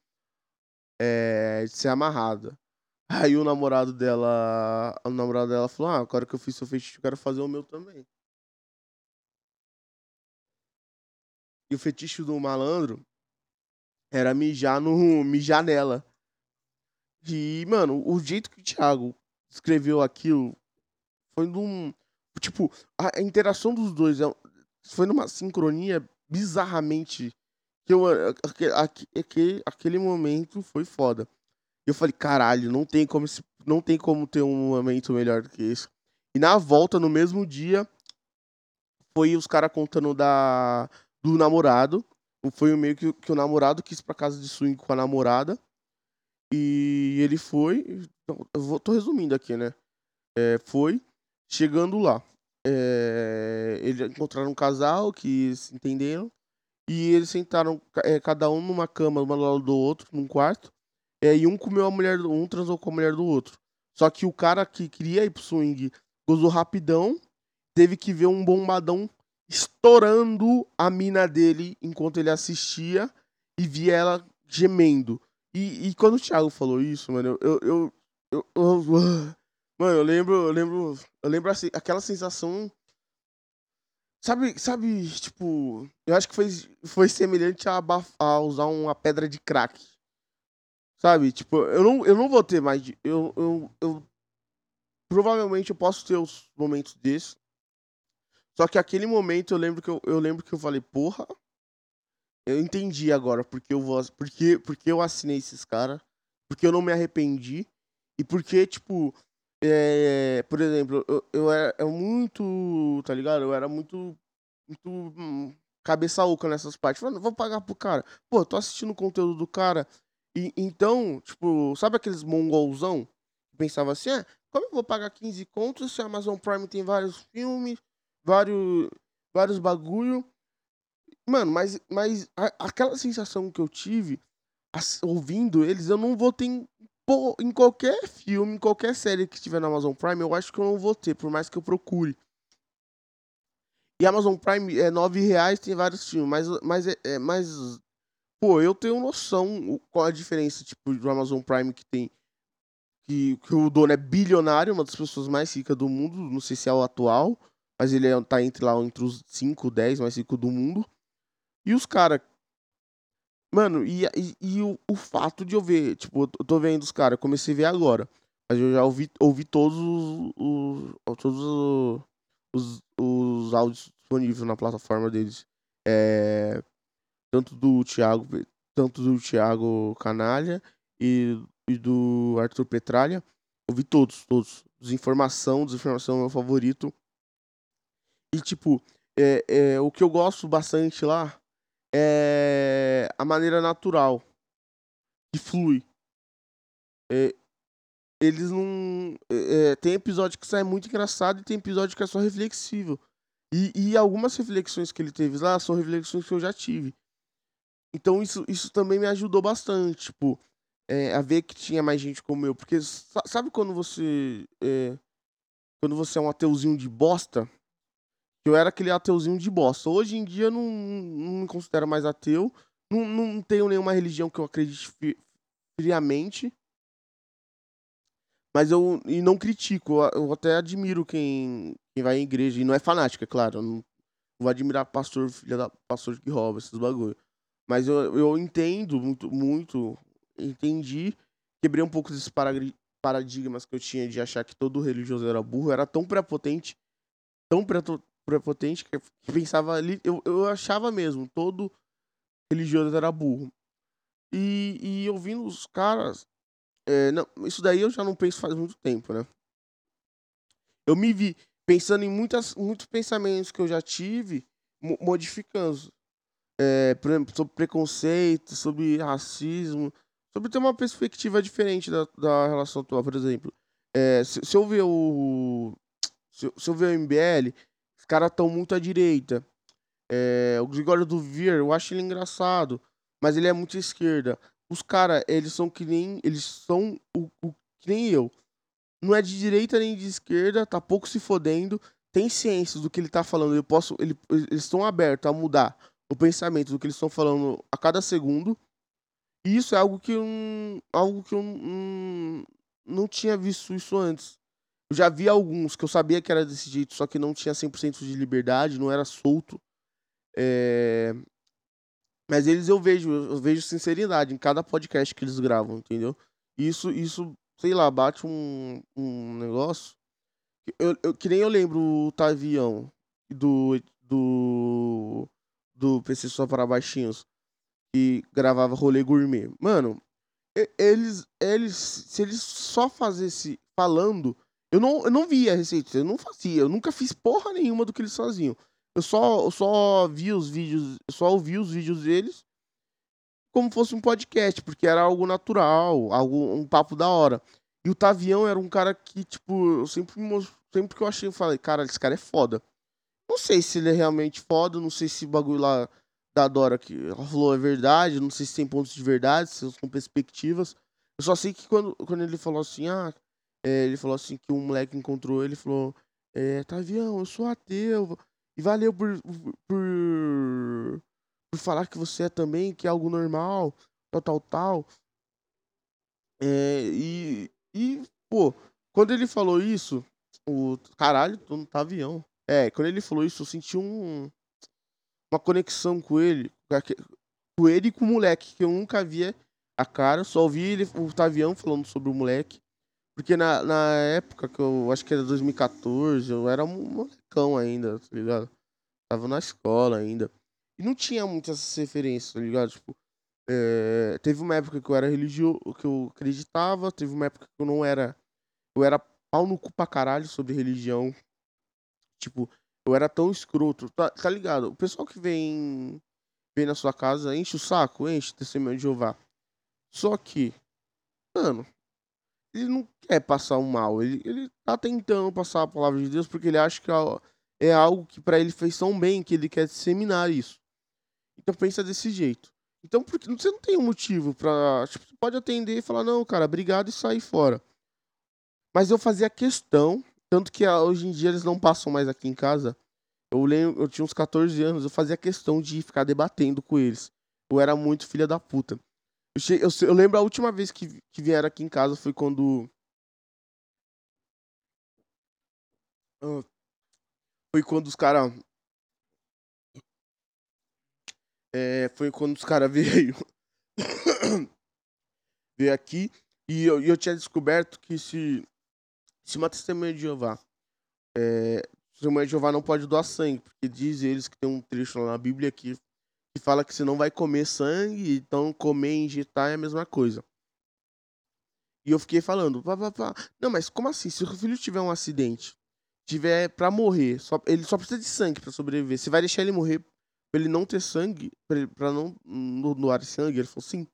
é, de ser amarrada. Aí o namorado dela. O namorado dela falou: Ah, agora que eu fiz seu fetiche, eu quero fazer o meu também. E o fetiche do malandro era mijar no. mijar nela. E, mano, o jeito que o Thiago escreveu aquilo foi num. Tipo, a, interação dos dois é, foi numa sincronia bizarramente. Que eu, aquele, aquele momento foi foda. Eu falei, caralho, não tem como, não tem como ter um momento melhor do que esse. E na volta, no mesmo dia, foi os caras contando da, do namorado. Foi meio que, que o namorado quis pra casa de swing com a namorada. E ele foi. Eu vou, tô resumindo aqui, né? É, foi. Chegando lá, é, eles encontraram um casal que se entenderam e eles sentaram é, cada um numa cama, um lado do outro, num quarto. É, e um comeu a mulher, um transou com a mulher do outro. Só que o cara que queria ir pro swing gozou rapidão, teve que ver um bombadão estourando a mina dele enquanto ele assistia e via ela gemendo. E, e quando o Thiago falou isso, mano, eu, eu, eu, eu, eu Mano, eu lembro, eu lembro, eu lembro assim, aquela sensação. Sabe, sabe, tipo, eu acho que foi, foi semelhante a, a usar uma pedra de crack. Sabe, tipo, eu não, eu não vou ter mais. Eu, eu, eu provavelmente eu posso ter os momentos desses. Só que aquele momento eu lembro que eu, eu lembro que eu falei, porra, eu entendi agora porque eu vou, porque, porque eu assinei esses caras, porque eu não me arrependi e porque tipo é, por exemplo, eu, eu era muito, tá ligado? Eu era muito, muito hum, cabeça oca nessas partes. Falando, vou pagar pro cara. Pô, tô assistindo o conteúdo do cara. E, então, tipo, sabe aqueles mongolzão? Pensava assim, é, como eu vou pagar 15 contos se a Amazon Prime tem vários filmes, vários, vários bagulho? Mano, mas, mas a, aquela sensação que eu tive as, ouvindo eles, eu não vou ter Pô, em qualquer filme, em qualquer série que tiver na Amazon Prime, eu acho que eu não vou ter, por mais que eu procure. E Amazon Prime é nove reais, tem vários filmes, mas, mas, é, é, mas pô, eu tenho noção qual a diferença, tipo, do Amazon Prime que tem, que, que o dono é bilionário, uma das pessoas mais ricas do mundo, não sei se é o atual, mas ele é, tá entre lá, entre os 5, 10 mais ricos do mundo. E os caras Mano, e, e, e o, o fato de eu ver, tipo, eu tô vendo os caras, comecei a ver agora. Mas eu já ouvi, ouvi todos os, os todos os, os áudios disponíveis na plataforma deles. É, tanto do Thiago, tanto do Thiago Canalha e, e do Arthur Petralha. Ouvi todos, todos. Desinformação, desinformação é o meu favorito. E tipo, é, é, o que eu gosto bastante lá é a maneira natural que flui. É, eles não. É, é, tem episódio que sai muito engraçado e tem episódio que é só reflexivo. E, e algumas reflexões que ele teve lá são reflexões que eu já tive. Então isso, isso também me ajudou bastante, tipo, é, a ver que tinha mais gente como eu. Porque sabe quando você. É, quando você é um ateuzinho de bosta? Eu era aquele ateuzinho de bosta. Hoje em dia eu não, não me considero mais ateu. Não, não tenho nenhuma religião que eu acredite friamente. Mas eu e não critico, eu até admiro quem, quem vai em igreja. E não é fanático, é claro. Eu não, não vou admirar pastor, filha da pastor que rouba esses bagulho. Mas eu, eu entendo muito, muito, entendi, quebrei um pouco desses paradigmas que eu tinha de achar que todo religioso era burro, era tão prepotente, tão prepotente que pensava ali, eu, eu achava mesmo, todo religioso era burro. E, e ouvindo os caras, é, não, isso daí eu já não penso faz muito tempo, né? Eu me vi pensando em muitas, muitos pensamentos que eu já tive, modificando. É, por exemplo, sobre preconceito, sobre racismo, sobre ter uma perspectiva diferente da, da relação atual, por exemplo. É, se, se, eu ver o. Se, se eu ver o MBL, os caras estão muito à direita. É, o Gregório do Vir, eu acho ele engraçado, mas ele é muito à esquerda. Os caras, eles são que nem. Eles são o, o, que nem eu. Não é de direita nem de esquerda, tá pouco se fodendo. Tem ciência do que ele tá falando. Eu posso, ele, eles estão abertos a mudar o pensamento do que eles estão falando a cada segundo. E isso é algo que eu, algo que eu não, não tinha visto isso antes. Eu já vi alguns que eu sabia que era desse jeito, só que não tinha 100% de liberdade, não era solto. É... Mas eles eu vejo, eu vejo sinceridade em cada podcast que eles gravam, entendeu? Isso, isso sei lá, bate um, um negócio. Eu, eu, que nem eu lembro o Tavião do, do do PC Só para Baixinhos, que gravava rolê gourmet. Mano, eles, eles, se eles só fazessem falando, eu não, eu não via a receita, eu não fazia, eu nunca fiz porra nenhuma do que eles faziam. Eu só, eu só vi os vídeos, eu só ouvi os vídeos deles como fosse um podcast, porque era algo natural, algo, um papo da hora. E o Tavião era um cara que, tipo, eu sempre, sempre que eu achei, eu falei, cara, esse cara é foda. Não sei se ele é realmente foda, não sei se o bagulho lá da Dora que falou é verdade, não sei se tem pontos de verdade, se são perspectivas. Eu só sei que quando, quando ele falou assim, ah, é, ele falou assim que um moleque encontrou ele falou, é, Tavião, eu sou ateu, e valeu por, por, por falar que você é também, que é algo normal, tal, tal, tal. É, e, e, pô, quando ele falou isso, o caralho, tô no Tavião. É, quando ele falou isso, eu senti um, uma conexão com ele. Com ele e com o moleque, que eu nunca via a cara, só ouvi ele, o Tavião falando sobre o moleque. Porque na, na época que eu acho que era 2014, eu era um molecão ainda, tá ligado? Tava na escola ainda. E não tinha muitas referências, tá ligado? Tipo, é, teve uma época que eu era religioso, que eu acreditava, teve uma época que eu não era. Eu era pau no cu pra caralho sobre religião. Tipo, eu era tão escroto, tá, tá ligado? O pessoal que vem, vem na sua casa enche o saco, enche testemunho de Jeová. Só que, mano, ele não quer passar um mal. Ele, ele tá tentando passar a palavra de Deus porque ele acha que é algo que para ele fez tão bem que ele quer disseminar isso. Então pensa desse jeito. Então porque você não tem um motivo pra. Tipo, você pode atender e falar, não, cara, obrigado e sair fora. Mas eu fazia questão tanto que ah, hoje em dia eles não passam mais aqui em casa. Eu lembro, eu tinha uns 14 anos, eu fazia questão de ficar debatendo com eles. Eu era muito filha da puta. Eu, eu, eu lembro a última vez que, que vieram aqui em casa foi quando. Foi quando os caras. É, foi quando os caras veio. veio aqui e eu, eu tinha descoberto que se, se uma testemunha de Jeová, é, testemunha de Jeová não pode doar sangue, porque diz eles que tem um trecho lá na Bíblia que, que fala que você não vai comer sangue, então comer e injetar é a mesma coisa. E eu fiquei falando, pá, pá, pá. não, mas como assim? Se o filho tiver um acidente, tiver para morrer, só, ele só precisa de sangue para sobreviver. Você vai deixar ele morrer pra ele não ter sangue, pra, não doar sangue? Ele falou sim.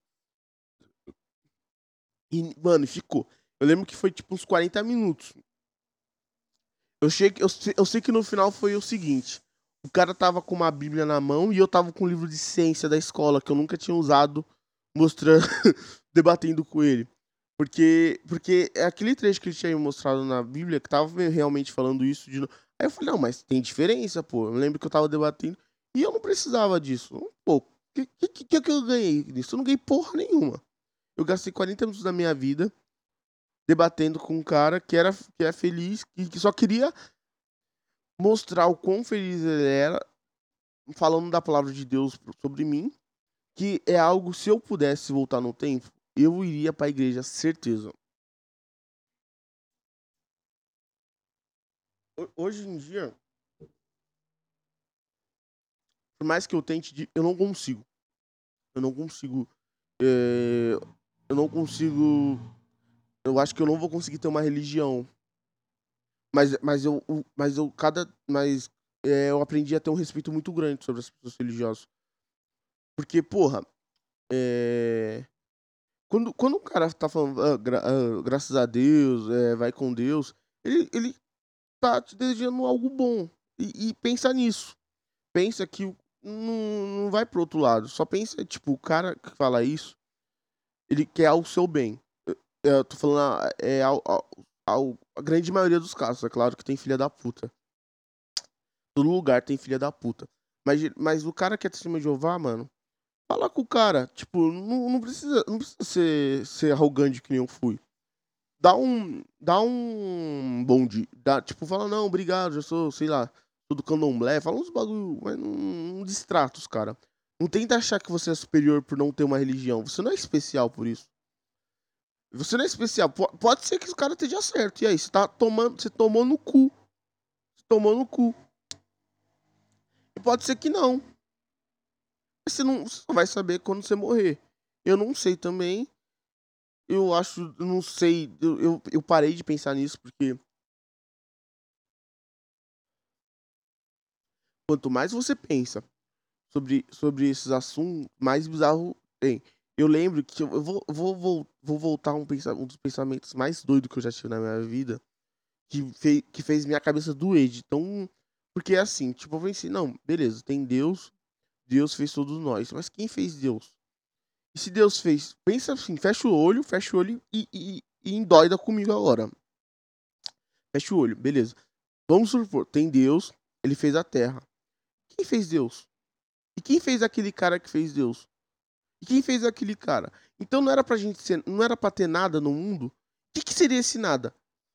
E, mano, ficou. Eu lembro que foi tipo uns 40 minutos. Eu, cheguei, eu, eu sei que no final foi o seguinte. O cara tava com uma bíblia na mão e eu tava com um livro de ciência da escola que eu nunca tinha usado, mostrando, debatendo com ele. Porque, porque é aquele trecho que ele tinha mostrado na Bíblia que tava realmente falando isso de Aí eu falei, não, mas tem diferença, pô. Eu lembro que eu tava debatendo e eu não precisava disso. Pô, o que, que, que, que eu ganhei nisso? Eu não ganhei porra nenhuma. Eu gastei 40 minutos da minha vida debatendo com um cara que era que é feliz e que só queria mostrar o quão feliz ele era falando da palavra de Deus sobre mim, que é algo se eu pudesse voltar no tempo, eu iria para a igreja, certeza. Hoje em dia, por mais que eu tente, eu não consigo. Eu não consigo. É, eu não consigo. Eu acho que eu não vou conseguir ter uma religião. Mas, mas eu, mas eu cada, mas é, eu aprendi a ter um respeito muito grande sobre as pessoas religiosas. Porque, porra, é, quando, quando o cara tá falando, ah, gra, ah, graças a Deus, é, vai com Deus, ele, ele tá te desejando algo bom. E, e pensa nisso. Pensa que não, não vai pro outro lado. Só pensa, tipo, o cara que fala isso, ele quer o seu bem. Eu, eu tô falando, é, ao, ao, ao, a grande maioria dos casos, é claro que tem filha da puta. Todo lugar tem filha da puta. Mas, mas o cara que é testemunho de Jeová, mano, Fala com o cara. Tipo, não, não precisa, não precisa ser, ser arrogante que nem eu fui. Dá um. Dá um bom dia. Dá, tipo, fala, não, obrigado, já sou, sei lá, sou do candomblé. Fala uns bagulho, mas não, não distrata os cara. Não tenta achar que você é superior por não ter uma religião. Você não é especial por isso. Você não é especial. Pode ser que o cara esteja certo. E aí, você tá tomando. Você tomou no cu. Você tomou no cu. E pode ser que não. Você não, você vai saber quando você morrer. Eu não sei também. Eu acho, não sei. Eu, eu, eu parei de pensar nisso porque. Quanto mais você pensa sobre, sobre esses assuntos, mais bizarro tem. Eu lembro que eu vou, vou, vou, vou voltar um, um dos pensamentos mais doidos que eu já tive na minha vida. Que, fez, que fez minha cabeça doer de tão. Porque é assim, tipo, eu pensei, não, beleza, tem Deus, Deus fez todos nós. Mas quem fez Deus? E se Deus fez, pensa assim, fecha o olho, fecha o olho e, e, e endoida comigo agora. Fecha o olho, beleza. Vamos supor, tem Deus, ele fez a terra. Quem fez Deus? E quem fez aquele cara que fez Deus? E quem fez aquele cara? Então não era pra gente ser, não era pra ter nada no mundo. O que, que seria esse nada?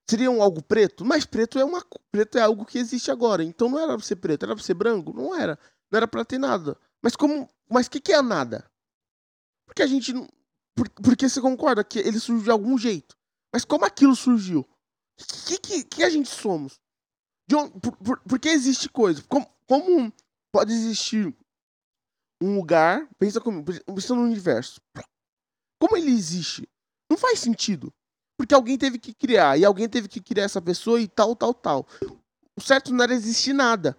Seria um algo preto? Mas preto é uma preto é algo que existe agora. Então não era pra ser preto, era pra ser branco? Não era. Não era pra ter nada. Mas como. Mas o que, que é nada? Porque a gente. Por, porque você concorda que ele surgiu de algum jeito. Mas como aquilo surgiu? O que, que, que, a gente somos? De onde, por, por, por que existe coisa? Como, como pode existir um lugar. Pensa comigo, pensa no universo. Como ele existe? Não faz sentido. Porque alguém teve que criar. E alguém teve que criar essa pessoa e tal, tal, tal. O certo não era existir nada.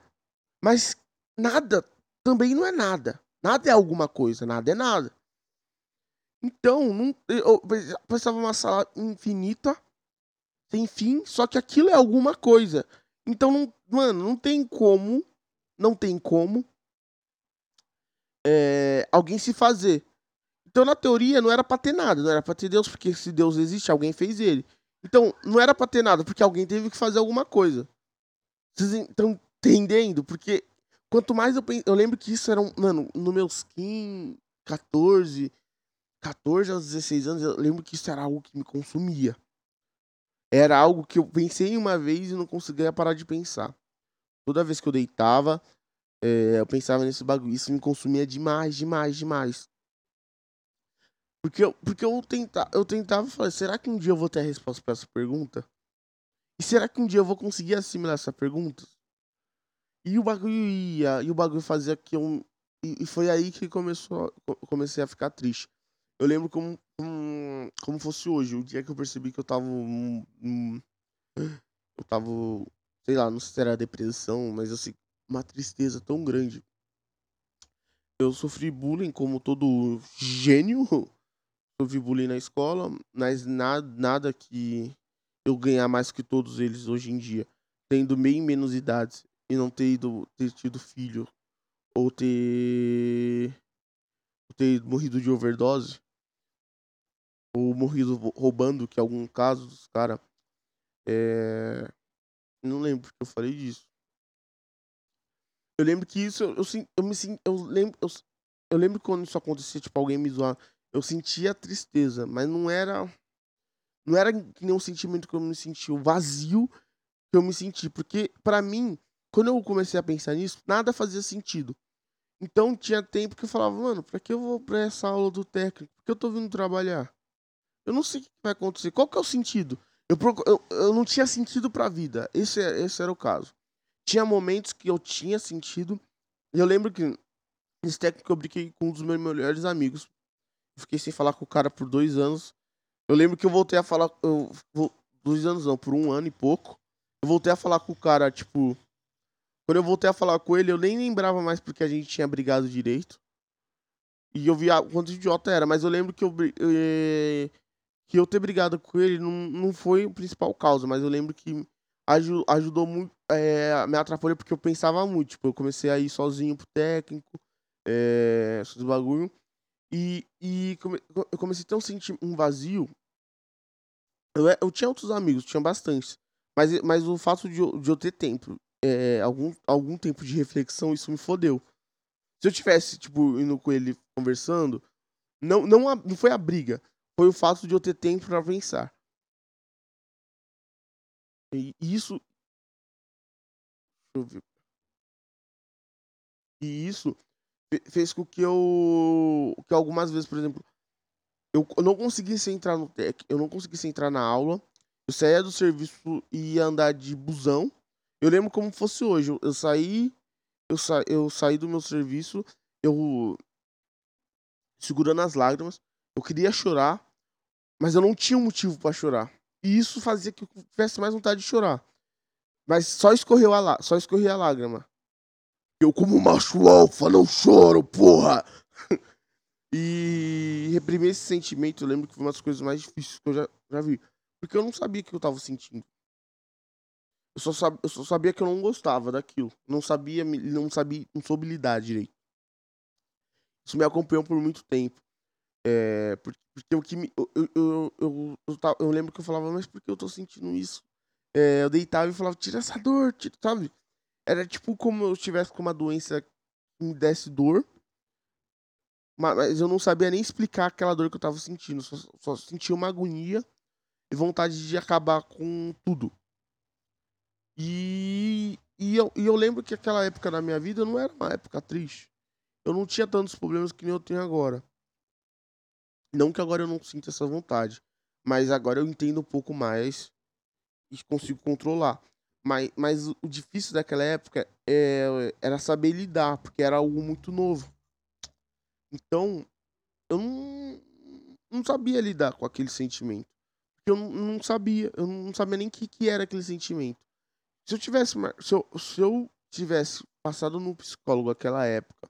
Mas nada também não é nada. Nada é alguma coisa, nada é nada. Então, não, eu pensava uma sala infinita, sem fim, só que aquilo é alguma coisa. Então, não, mano, não tem como, não tem como é, alguém se fazer. Então, na teoria, não era pra ter nada, não era pra ter Deus, porque se Deus existe, alguém fez ele. Então, não era pra ter nada, porque alguém teve que fazer alguma coisa. Vocês estão entendendo? Porque Quanto mais eu penso. Eu lembro que isso era, um, mano, no meus 15, 14, 14 aos 16 anos, eu lembro que isso era algo que me consumia. Era algo que eu pensei uma vez e não conseguia parar de pensar. Toda vez que eu deitava, é, eu pensava nesse bagulho. Isso me consumia demais, demais, demais. Porque eu, porque eu, tenta, eu tentava falar, será que um dia eu vou ter a resposta para essa pergunta? E será que um dia eu vou conseguir assimilar essa pergunta? E o bagulho ia, e o bagulho fazia que eu. E, foi aí que começou, comecei a ficar triste. Eu lembro como, como, como fosse hoje, o dia que eu percebi que eu tava. Eu tava. Sei lá, não sei se era depressão, mas assim, uma tristeza tão grande. Eu sofri bullying como todo gênio. Sofri bullying na escola, mas nada, nada que eu ganhar mais que todos eles hoje em dia. Tendo bem menos idades e não ter, ido, ter tido filho ou ter, ter morrido de overdose ou morrido roubando, que é algum caso dos caras. É... Não lembro que eu falei disso. Eu lembro que isso, eu, eu, eu me eu lembro, eu, eu lembro quando isso acontecia, tipo, alguém me zoar, eu sentia tristeza, mas não era, não era que nem um sentimento que eu me senti, o vazio que eu me senti, porque para mim, quando eu comecei a pensar nisso, nada fazia sentido. Então tinha tempo que eu falava, mano, pra que eu vou pra essa aula do técnico? Por que eu tô vindo trabalhar? Eu não sei o que vai acontecer. Qual que é o sentido? Eu, eu, eu não tinha sentido pra vida. Esse, é, esse era o caso. Tinha momentos que eu tinha sentido. E eu lembro que nesse técnico eu brinquei com um dos meus melhores amigos. fiquei sem falar com o cara por dois anos. Eu lembro que eu voltei a falar. Eu, dois anos não, por um ano e pouco. Eu voltei a falar com o cara, tipo. Quando eu voltei a falar com ele, eu nem lembrava mais porque a gente tinha brigado direito. E eu via quanto idiota era, mas eu lembro que eu, eh, que eu ter brigado com ele não, não foi o principal causa, mas eu lembro que ajudou muito, é, me atrapalhou porque eu pensava muito. Tipo, eu comecei a ir sozinho pro técnico, é, esses bagulho. E, e come, eu comecei a ter um, sentir um vazio. Eu, eu tinha outros amigos, tinha bastante. Mas, mas o fato de, de eu ter tempo, é, algum, algum tempo de reflexão, isso me fodeu. Se eu tivesse, tipo, indo com ele conversando, não, não, a, não foi a briga, foi o fato de eu ter tempo para pensar. E isso. E isso fez com que eu. que algumas vezes, por exemplo, eu não conseguisse entrar no tech, eu não conseguisse entrar na aula. Eu saía do serviço e ia andar de busão. Eu lembro como fosse hoje. Eu saí. Eu, sa, eu saí do meu serviço. Eu. Segurando as lágrimas. Eu queria chorar. Mas eu não tinha um motivo para chorar. E isso fazia que eu tivesse mais vontade de chorar. Mas só escorreu a, lá, só escorreu a lágrima. Eu, como macho alfa, não choro, porra! e reprimir esse sentimento, eu lembro que foi uma das coisas mais difíceis que eu já, já vi. Porque eu não sabia o que eu tava sentindo. Eu só, sab, eu só sabia que eu não gostava daquilo. Não sabia, não sabia, não soube lidar direito. Isso me acompanhou por muito tempo. É, porque, porque o que me, eu, eu, eu, eu, eu, eu, lembro que eu falava, mas por que eu tô sentindo isso? É, eu deitava e falava, tira essa dor, tira, sabe? Era tipo como eu estivesse com uma doença que me desse dor, mas eu não sabia nem explicar aquela dor que eu tava sentindo. Só, só sentia uma agonia e vontade de acabar com tudo. E, e, eu, e eu lembro que aquela época da minha vida não era uma época triste. Eu não tinha tantos problemas que nem eu tenho agora. Não que agora eu não sinta essa vontade, mas agora eu entendo um pouco mais e consigo controlar. Mas, mas o difícil daquela época é, era saber lidar, porque era algo muito novo. Então, eu não, não sabia lidar com aquele sentimento. Porque eu não, não sabia, eu não sabia nem o que, que era aquele sentimento. Se eu tivesse, se eu, se eu tivesse passado no psicólogo naquela época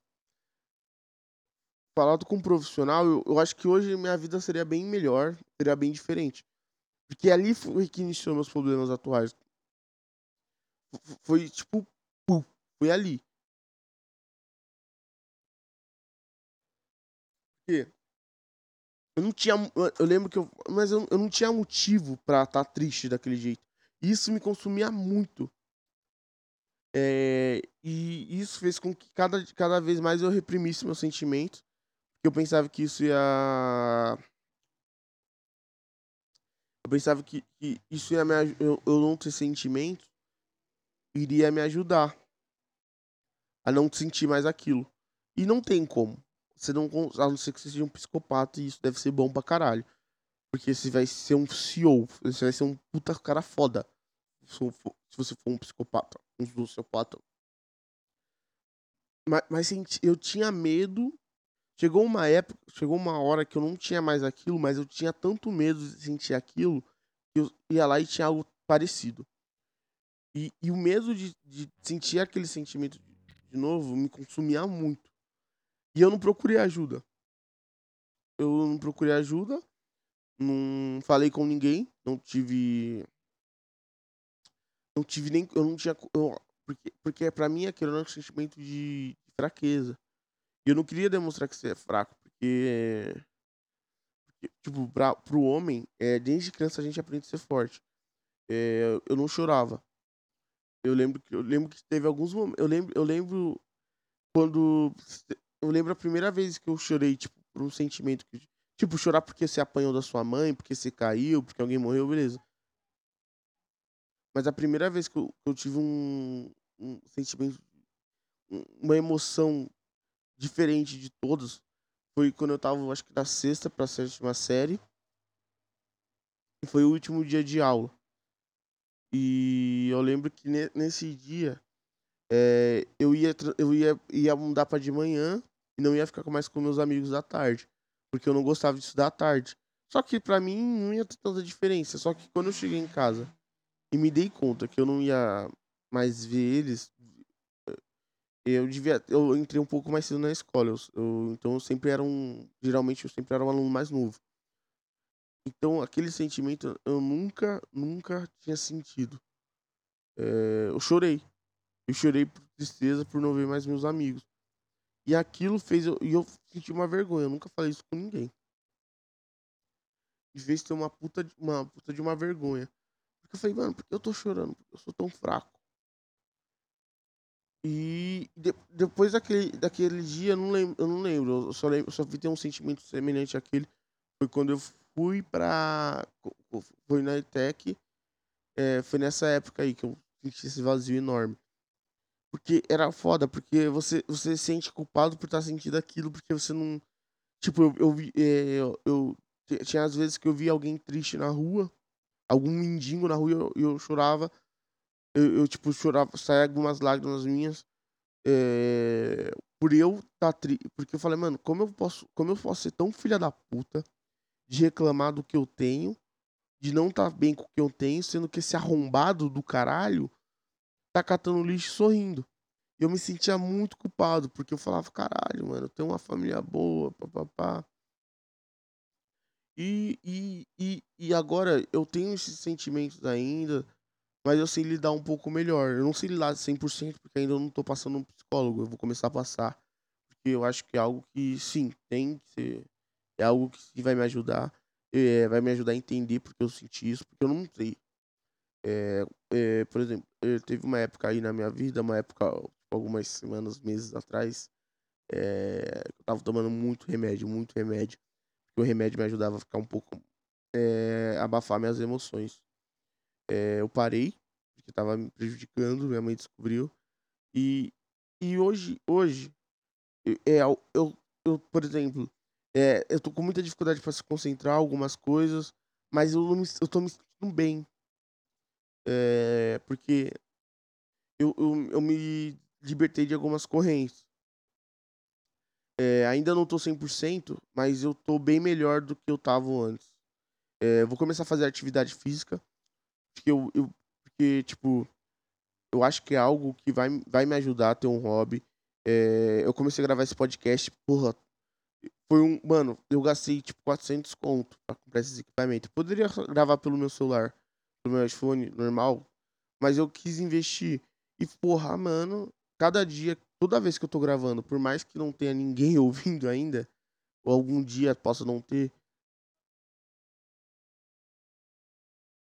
falado com um profissional, eu, eu acho que hoje minha vida seria bem melhor, seria bem diferente. Porque ali foi que iniciou meus problemas atuais. Foi tipo, foi ali. Porque eu não tinha. Eu lembro que eu. Mas eu, eu não tinha motivo pra estar tá triste daquele jeito. Isso me consumia muito. É, e isso fez com que cada, cada vez mais eu reprimisse meus sentimentos eu pensava que isso ia. Eu pensava que, que isso ia me eu, eu não ter sentimento iria me ajudar a não sentir mais aquilo. E não tem como. você não. A não ser que você seja um psicopata e isso deve ser bom pra caralho. Porque você vai ser um CEO, você vai ser um puta cara foda. Se você for um psicopata, um sociopata. Mas, mas eu tinha medo. Chegou uma época, chegou uma hora que eu não tinha mais aquilo, mas eu tinha tanto medo de sentir aquilo que eu ia lá e tinha algo parecido. E, e o medo de, de sentir aquele sentimento de novo me consumia muito. E eu não procurei ajuda. Eu não procurei ajuda, não falei com ninguém, não tive. Não tive nem. Eu não tinha. Eu, porque, porque pra mim aquilo era um sentimento de fraqueza. E eu não queria demonstrar que você é fraco, porque. tipo, pra, pro homem, é, desde criança a gente aprende a ser forte. É, eu não chorava. Eu lembro que eu lembro que teve alguns momentos. Eu lembro, eu lembro quando eu lembro a primeira vez que eu chorei, tipo, por um sentimento que tipo chorar porque você apanhou da sua mãe, porque você caiu, porque alguém morreu, beleza. Mas a primeira vez que eu, que eu tive um, um sentimento, uma emoção diferente de todos, foi quando eu tava, acho que da sexta pra sétima série. E foi o último dia de aula. E eu lembro que nesse dia é, eu, ia, eu ia, ia mudar para de manhã e não ia ficar mais com meus amigos da tarde. Porque eu não gostava de estudar à tarde. Só que para mim não ia ter tanta diferença. Só que quando eu cheguei em casa e me dei conta que eu não ia mais ver eles, eu devia. Eu entrei um pouco mais cedo na escola. Eu, eu, então eu sempre era um. Geralmente eu sempre era um aluno mais novo. Então, aquele sentimento eu nunca, nunca tinha sentido. É, eu chorei. Eu chorei por tristeza por não ver mais meus amigos. E aquilo fez eu. E eu senti uma vergonha. Eu nunca falei isso com ninguém. De vez ter uma puta, uma puta de uma vergonha. Porque eu falei, mano, por que eu tô chorando? Porque eu sou tão fraco. E de, depois daquele, daquele dia, eu não lembro. Eu não lembro. Eu só, lembro, só vi ter um sentimento semelhante àquele. Foi quando eu fui pra. Foi na ETEC. É, foi nessa época aí que eu senti esse vazio enorme. Porque era foda, porque você, você se sente culpado por estar tá sentindo aquilo, porque você não. Tipo, eu, eu, vi, é, eu, eu, Tinha às vezes que eu via alguém triste na rua, algum mendigo na rua e eu, eu, chorava. Eu, eu, tipo, chorava, saia algumas lágrimas minhas. É, por eu estar tá triste. Porque eu falei, mano, como eu posso. Como eu posso ser tão filha da puta de reclamar do que eu tenho, de não tá bem com o que eu tenho, sendo que esse arrombado do caralho tá catando lixo sorrindo. Eu me sentia muito culpado, porque eu falava, caralho, mano, eu tenho uma família boa, papapá. E, e, e, e agora eu tenho esses sentimentos ainda, mas eu sei lidar um pouco melhor. Eu não sei lidar 100% porque ainda não tô passando um psicólogo. Eu vou começar a passar. Porque eu acho que é algo que, sim, tem que ser é algo que vai me ajudar, é, vai me ajudar a entender porque eu senti isso, porque eu não sei. É, é, por exemplo, teve uma época aí na minha vida, uma época, algumas semanas, meses atrás, eu tava tomando muito remédio, muito remédio. Porque o remédio me ajudava a ficar um pouco. abafar minhas emoções. Eu parei, porque tava me prejudicando, minha mãe descobriu. E, e hoje, hoje, é, eu, eu, eu, por exemplo, é, eu tô com muita dificuldade para se concentrar algumas coisas, mas eu, me, eu tô me sentindo bem. É, porque eu, eu, eu me libertei de algumas correntes. É, ainda não tô 100%, mas eu tô bem melhor do que eu tava antes. É, vou começar a fazer atividade física. Porque eu, eu, porque, tipo, eu acho que é algo que vai, vai me ajudar a ter um hobby. É, eu comecei a gravar esse podcast, porra, foi um. Mano, eu gastei tipo 400 conto pra comprar esses equipamentos. Poderia gravar pelo meu celular, pelo meu iPhone normal, mas eu quis investir. E porra, mano, cada dia, toda vez que eu tô gravando, por mais que não tenha ninguém ouvindo ainda, ou algum dia possa não ter,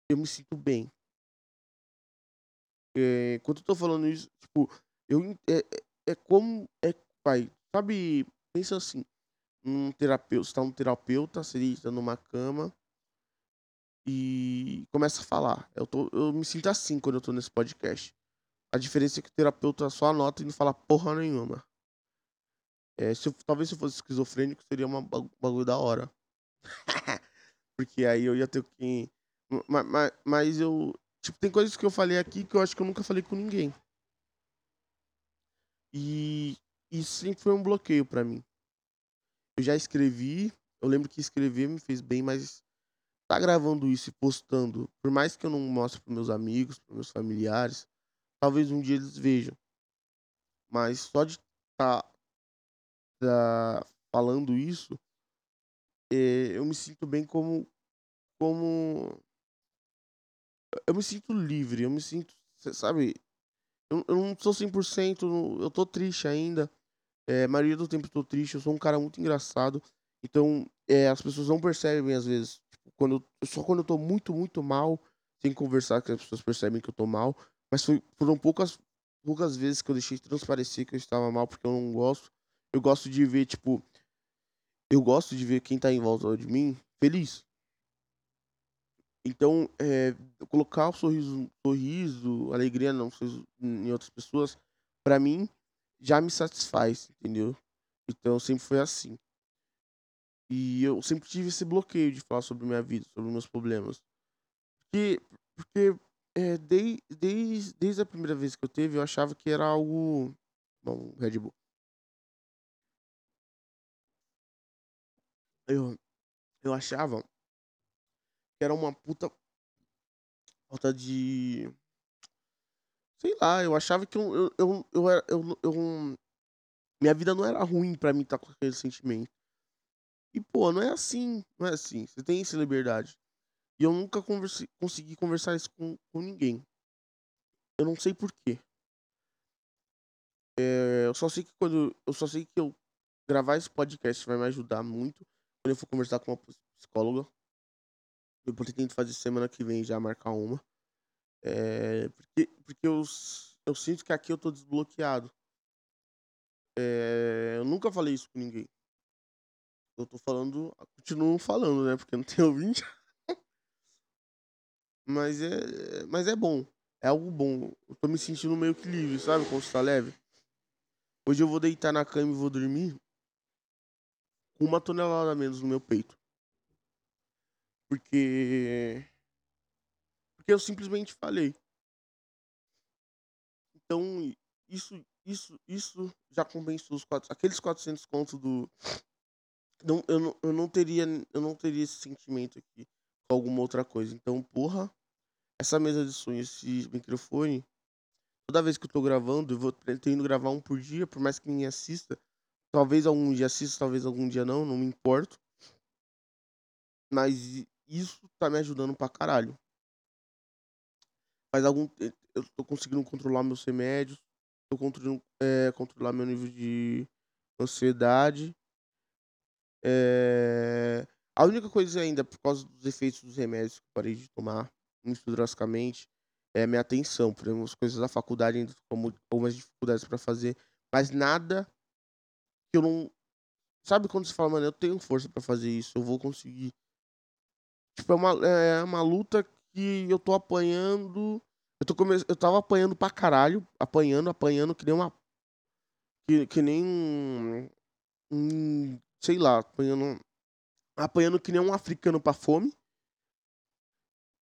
eu me sinto bem. É, enquanto eu tô falando isso, tipo, eu é, é, é como é, pai, sabe, pensa assim, um terapeuta, está um terapeuta, está numa cama e começa a falar. Eu, tô, eu me sinto assim quando eu tô nesse podcast. A diferença é que o terapeuta só anota e não fala porra nenhuma. É, se eu, talvez se eu fosse esquizofrênico, seria uma bagulho da hora. Porque aí eu ia ter que. Mas, mas, mas eu. Tipo, tem coisas que eu falei aqui que eu acho que eu nunca falei com ninguém. E isso sempre foi um bloqueio para mim. Eu já escrevi, eu lembro que escrever me fez bem, mas tá gravando isso e postando, por mais que eu não mostre para meus amigos, para meus familiares, talvez um dia eles vejam. Mas só de estar tá, tá falando isso, é, eu me sinto bem como como eu me sinto livre, eu me sinto, sabe, eu, eu não sou 100%, eu tô triste ainda. É, a maioria do tempo eu tô triste, eu sou um cara muito engraçado. Então, é, as pessoas não percebem às vezes. Tipo, quando eu, só quando eu tô muito, muito mal, sem conversar, que as pessoas percebem que eu tô mal. Mas foi, foram poucas, poucas vezes que eu deixei transparecer que eu estava mal, porque eu não gosto. Eu gosto de ver, tipo. Eu gosto de ver quem tá em volta de mim feliz. Então, é, colocar o sorriso, sorriso, alegria não, em outras pessoas, para mim, já me satisfaz, entendeu? Então, sempre foi assim. E eu sempre tive esse bloqueio de falar sobre minha vida, sobre meus problemas. Porque, porque é, desde, desde, desde a primeira vez que eu teve, eu achava que era algo. Bom, Red Bull. Eu, eu achava que era uma puta falta de. Sei lá, eu achava que eu, eu, eu, eu, eu, eu, minha vida não era ruim pra mim estar tá com aquele sentimento. E, pô, não é assim, não é assim. Você tem essa liberdade. E eu nunca converse, consegui conversar isso com, com ninguém. Eu não sei porquê. É, eu só sei que quando. Eu só sei que eu gravar esse podcast vai me ajudar muito quando eu for conversar com uma psicóloga. Eu pretendo fazer semana que vem já marcar uma. É, porque porque eu, eu sinto que aqui eu tô desbloqueado. É, eu nunca falei isso com ninguém. Eu tô falando, continuo falando, né? Porque não tem ouvinte. mas é, mas é bom. É algo bom. Eu tô me sentindo meio que livre, sabe? Quando está leve. Hoje eu vou deitar na cama e vou dormir com uma tonelada a menos no meu peito. Porque. Porque eu simplesmente falei. Então, isso, isso, isso já compensou os quatro, aqueles 400 contos do. Não, eu, não, eu, não teria, eu não teria esse sentimento aqui com alguma outra coisa. Então, porra, essa mesa de som, esse microfone, toda vez que eu tô gravando, eu vou tentando gravar um por dia, por mais que ninguém assista. Talvez algum dia assista, talvez algum dia não, não me importo. Mas isso tá me ajudando pra caralho. Faz algum eu tô conseguindo controlar meus remédios, tô conseguindo é, controlar meu nível de ansiedade. É... A única coisa ainda, por causa dos efeitos dos remédios que eu parei de tomar muito drasticamente, é minha atenção. Por exemplo, as coisas da faculdade ainda com algumas dificuldades para fazer, mas nada que eu não. Sabe quando você fala, mano, eu tenho força para fazer isso, eu vou conseguir. Tipo, é uma, é uma luta que eu tô apanhando. Eu, tô come... eu tava apanhando pra caralho. Apanhando, apanhando, que nem uma. Que, que nem. Um... um... Sei lá, apanhando. Apanhando que nem um africano pra fome.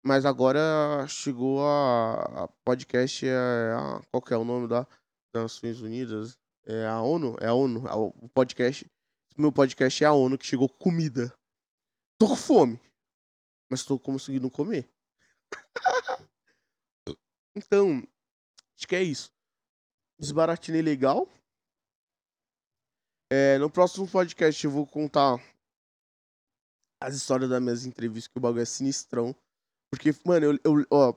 Mas agora chegou a, a podcast. É a... Qual que é o nome da... Nações Unidas? É a ONU? É a ONU. O podcast. Meu podcast é a ONU que chegou comida. Tô com fome mas estou conseguindo comer. então, acho que é isso. Desbaratinei legal. É, no próximo podcast eu vou contar as histórias das minhas entrevistas, que o bagulho é sinistrão. Porque, mano, eu, eu ó,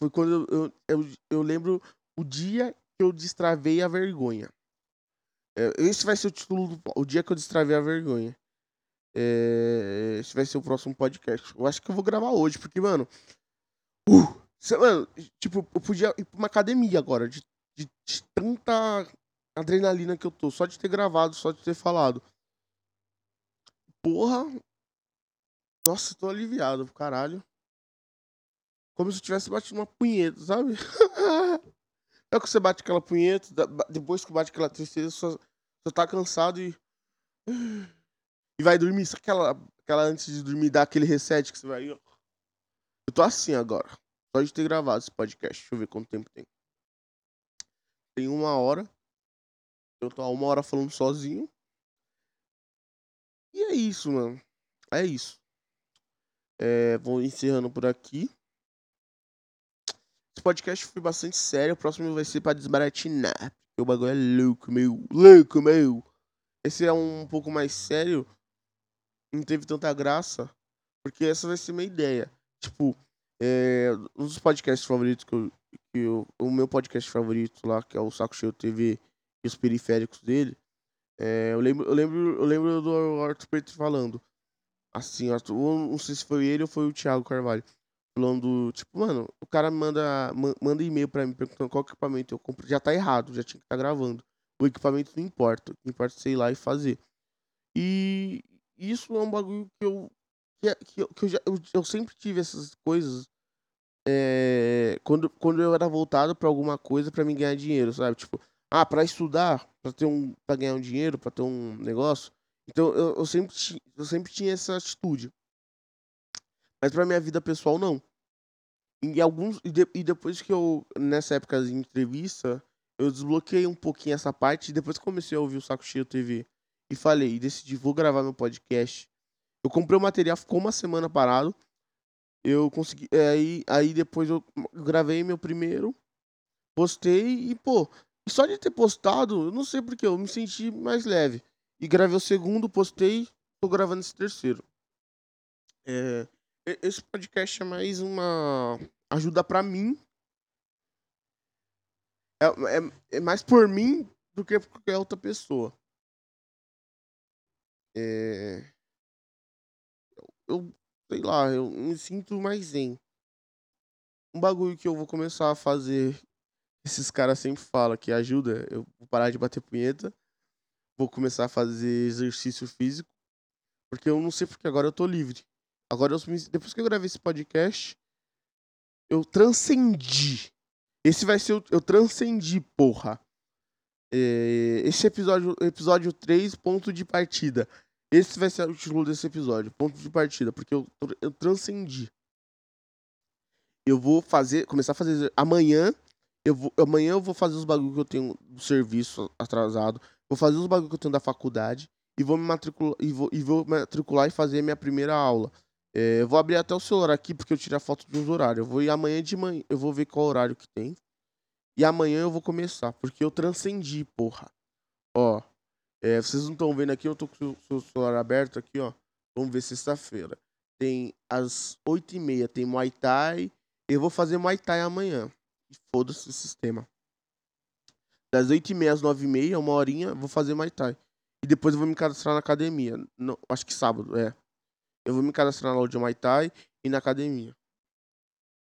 foi quando eu, eu, eu, lembro o dia que eu destravei a vergonha. É, esse vai ser o título do o dia que eu destravei a vergonha. É, esse vai ser o próximo podcast. Eu acho que eu vou gravar hoje, porque, mano. Uh, mano, tipo, eu podia ir pra uma academia agora, de, de, de, tanta adrenalina que eu tô, só de ter gravado, só de ter falado. Porra. Nossa, tô aliviado, caralho. Como se eu tivesse batido uma punheta, sabe? é que você bate aquela punheta, depois que bate aquela tristeza, sua, Você tá cansado e. E vai dormir. Sabe aquela, aquela antes de dormir, dá aquele reset que você vai. Eu tô assim agora. Só de ter gravado esse podcast. Deixa eu ver quanto tempo tem. Tem uma hora. Eu tô há uma hora falando sozinho. E é isso, mano. É isso. É, vou encerrando por aqui. Esse podcast foi bastante sério. O próximo vai ser pra desbaratinar. Porque o bagulho é louco, meu. Louco, meu. Esse é um pouco mais sério. Não teve tanta graça. Porque essa vai ser minha ideia. Tipo, é, um dos podcasts favoritos que eu, que eu. O meu podcast favorito lá, que é o Saco Cheio TV e os periféricos dele. É, eu, lembro, eu, lembro, eu lembro do Arthur Preto falando. Assim, Arthur, não sei se foi ele ou foi o Thiago Carvalho falando, tipo, mano, o cara manda, manda e-mail pra mim perguntando qual equipamento eu compro. Já tá errado, já tinha que estar tá gravando. O equipamento não importa. O que importa é sei lá e fazer. E isso é um bagulho que eu. Que, que, eu, que eu, já, eu, eu, sempre tive essas coisas. É, quando, quando eu era voltado para alguma coisa para me ganhar dinheiro, sabe? Tipo, ah, para estudar, para ter um para ganhar um dinheiro, para ter um negócio. Então eu, eu sempre eu sempre tinha essa atitude. Mas pra minha vida pessoal, não. E, alguns, e, de, e depois que eu, nessa época de entrevista, eu desbloqueei um pouquinho essa parte. E depois comecei a ouvir o Saco Cheio TV e falei, decidi, vou gravar meu podcast. Eu comprei o material, ficou uma semana parado. Eu consegui. É, aí, aí depois eu gravei meu primeiro, postei e, pô, só de ter postado, eu não sei porque, eu me senti mais leve. E gravei o segundo, postei, tô gravando esse terceiro. É, esse podcast é mais uma ajuda para mim. É, é, é, mais por mim do que por qualquer outra pessoa. É... Eu, sei lá, eu me sinto mais zen. Um bagulho que eu vou começar a fazer, esses caras sempre falam que ajuda, eu vou parar de bater punheta, vou começar a fazer exercício físico, porque eu não sei porque agora eu tô livre. Agora, eu, depois que eu gravei esse podcast, eu transcendi. Esse vai ser o. Eu transcendi, porra. É, esse episódio, episódio 3, ponto de partida. Esse vai ser o título desse episódio, ponto de partida, porque eu, eu transcendi. Eu vou fazer, começar a fazer amanhã. Eu vou, amanhã eu vou fazer os bagulhos que eu tenho do serviço atrasado. Vou fazer os bagulhos que eu tenho da faculdade e vou me matricular e vou, e vou matricular e fazer minha primeira aula. É, vou abrir até o celular aqui porque eu tirei a foto uns horários. Eu vou ir amanhã de manhã, eu vou ver qual horário que tem. E amanhã eu vou começar, porque eu transcendi, porra. Ó, é, vocês não estão vendo aqui, eu tô com o celular aberto aqui, ó. Vamos ver sexta-feira. Tem às 8h30, tem Muay Thai. Eu vou fazer Muay Thai amanhã. Foda-se o sistema. Das 8h30 às 9h30, uma horinha, vou fazer Muay Thai. E depois eu vou me cadastrar na academia. Não, acho que sábado, é eu vou me cadastrar na aula Muay Thai e na academia.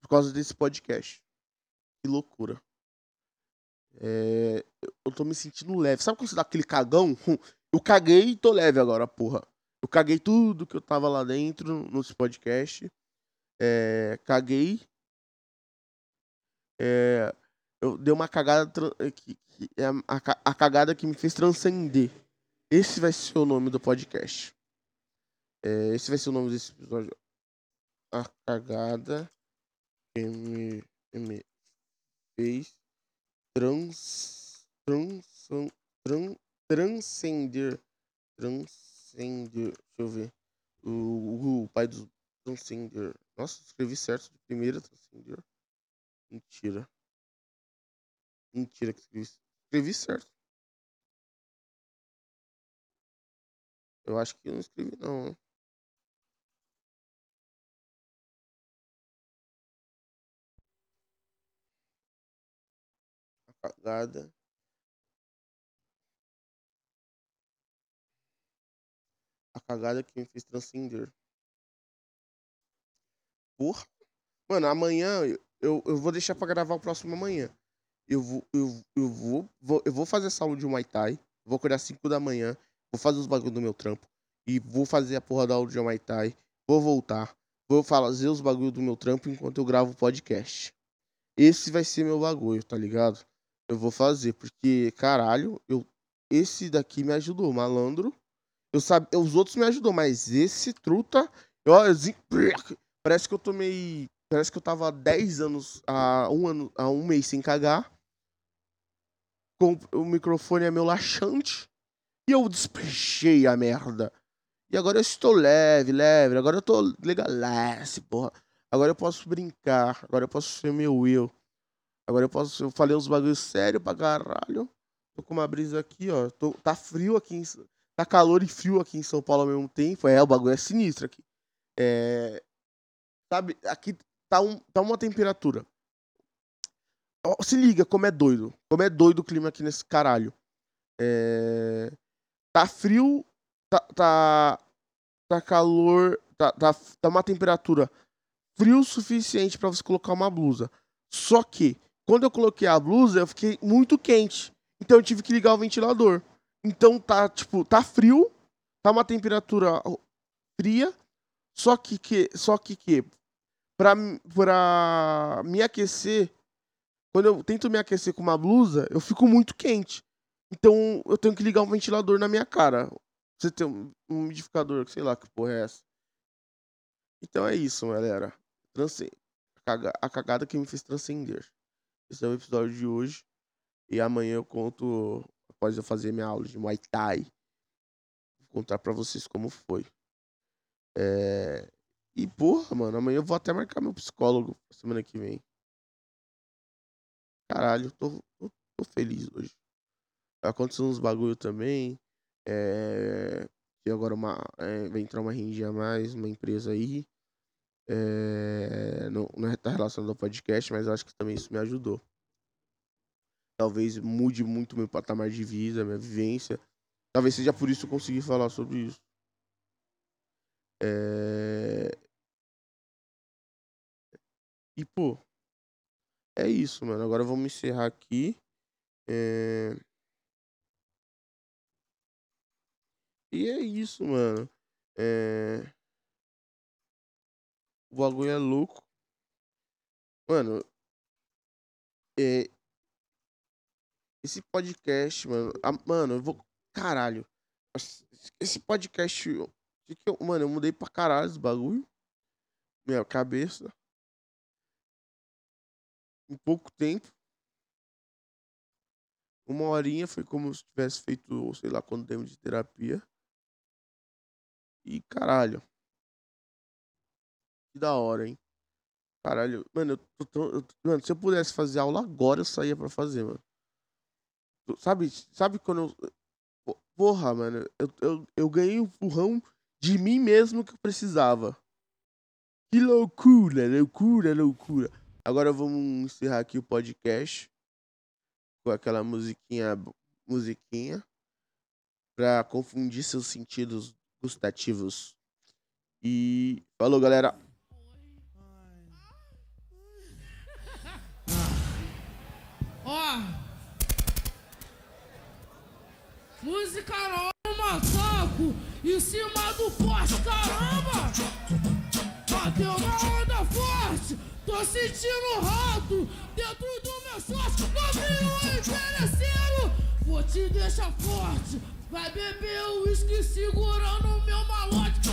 Por causa desse podcast. Que loucura. É, eu tô me sentindo leve. Sabe quando você dá aquele cagão? Eu caguei e tô leve agora, porra. Eu caguei tudo que eu tava lá dentro nesse podcast. É, caguei. É, eu dei uma cagada que, que é a, a cagada que me fez transcender. Esse vai ser o nome do podcast. É, esse vai ser o nome desse episódio. A cagada que me, que me fez trans, trans, trans, transcender. Transcender. Deixa eu ver. O, o, o pai do Transcender. Nossa, escrevi certo de primeira Transcender. Mentira. Mentira que escrevi. Escrevi certo. Eu acho que eu não escrevi não. Cagada. A cagada que me fez transcender. Porra. Mano, amanhã eu, eu vou deixar pra gravar o próximo amanhã. Eu vou, eu, eu vou, vou, eu vou fazer essa aula de Muay Thai. Vou acordar 5 da manhã. Vou fazer os bagulhos do meu trampo. E vou fazer a porra da aula de Muay Thai. Vou voltar. Vou fazer os bagulhos do meu trampo enquanto eu gravo o podcast. Esse vai ser meu bagulho, tá ligado? Eu vou fazer, porque, caralho, eu esse daqui me ajudou, malandro. Eu sabe, os outros me ajudou, mas esse truta, eu, parece que eu tomei, parece que eu tava há 10 anos, há um ano, há um mês sem cagar. Com o microfone é meu laxante e eu despechei a merda. E agora eu estou leve, leve, agora eu tô legalesse, porra. Agora eu posso brincar, agora eu posso ser meu eu. Agora eu posso, eu falei uns bagulho sério pra caralho. Tô com uma brisa aqui, ó. Tô, tá frio aqui, em, tá calor e frio aqui em São Paulo ao mesmo tempo. É, o bagulho é sinistro aqui. É, sabe, aqui tá, um, tá uma temperatura. Se liga como é doido. Como é doido o clima aqui nesse caralho. É, tá frio, tá, tá, tá calor, tá, tá, tá uma temperatura frio o suficiente para você colocar uma blusa. Só que, quando eu coloquei a blusa, eu fiquei muito quente. Então eu tive que ligar o ventilador. Então tá, tipo, tá frio, tá uma temperatura fria, só que, que só que, que pra, pra me aquecer, quando eu tento me aquecer com uma blusa, eu fico muito quente. Então eu tenho que ligar um ventilador na minha cara. Você tem um umidificador, sei lá que porra é essa. Então é isso, galera. Transce... A cagada que me fez transcender. Esse é o episódio de hoje. E amanhã eu conto, após eu fazer minha aula de Muay Thai, vou contar pra vocês como foi. É... E porra, mano, amanhã eu vou até marcar meu psicólogo semana que vem. Caralho, tô, tô, tô feliz hoje. Tá acontecendo uns bagulho também. É... E agora uma, é, vai entrar uma RNG a mais, uma empresa aí. É, não, não está relacionado ao podcast, mas acho que também isso me ajudou. Talvez mude muito meu patamar de vida, minha vivência. Talvez seja por isso que eu consegui falar sobre isso. É... E, pô, é isso, mano. Agora vamos encerrar aqui. É... E é isso, mano. É... O bagulho é louco. Mano, é... esse podcast, mano. Ah, mano, eu vou. Caralho. Esse podcast. Mano, eu mudei pra caralho esse bagulho. Minha cabeça. Em pouco tempo. Uma horinha foi como se tivesse feito, sei lá, quanto tempo de terapia. E caralho. Que da hora, hein? Caralho, mano, eu tô, eu mano, se eu pudesse fazer aula agora, eu saía pra fazer, mano. Sabe, sabe quando eu. Porra, mano, eu, eu, eu ganhei um empurrão de mim mesmo que eu precisava. Que loucura, loucura, loucura. Agora vamos encerrar aqui o podcast com aquela musiquinha, musiquinha, pra confundir seus sentidos gustativos. E falou, galera. Ó. Música nova, saco. Em cima do poste, caramba. Bateu uma onda forte. Tô sentindo rato dentro do meu short. Novinho interesseiro. Vou te deixar forte. Vai beber uísque segurando meu malote.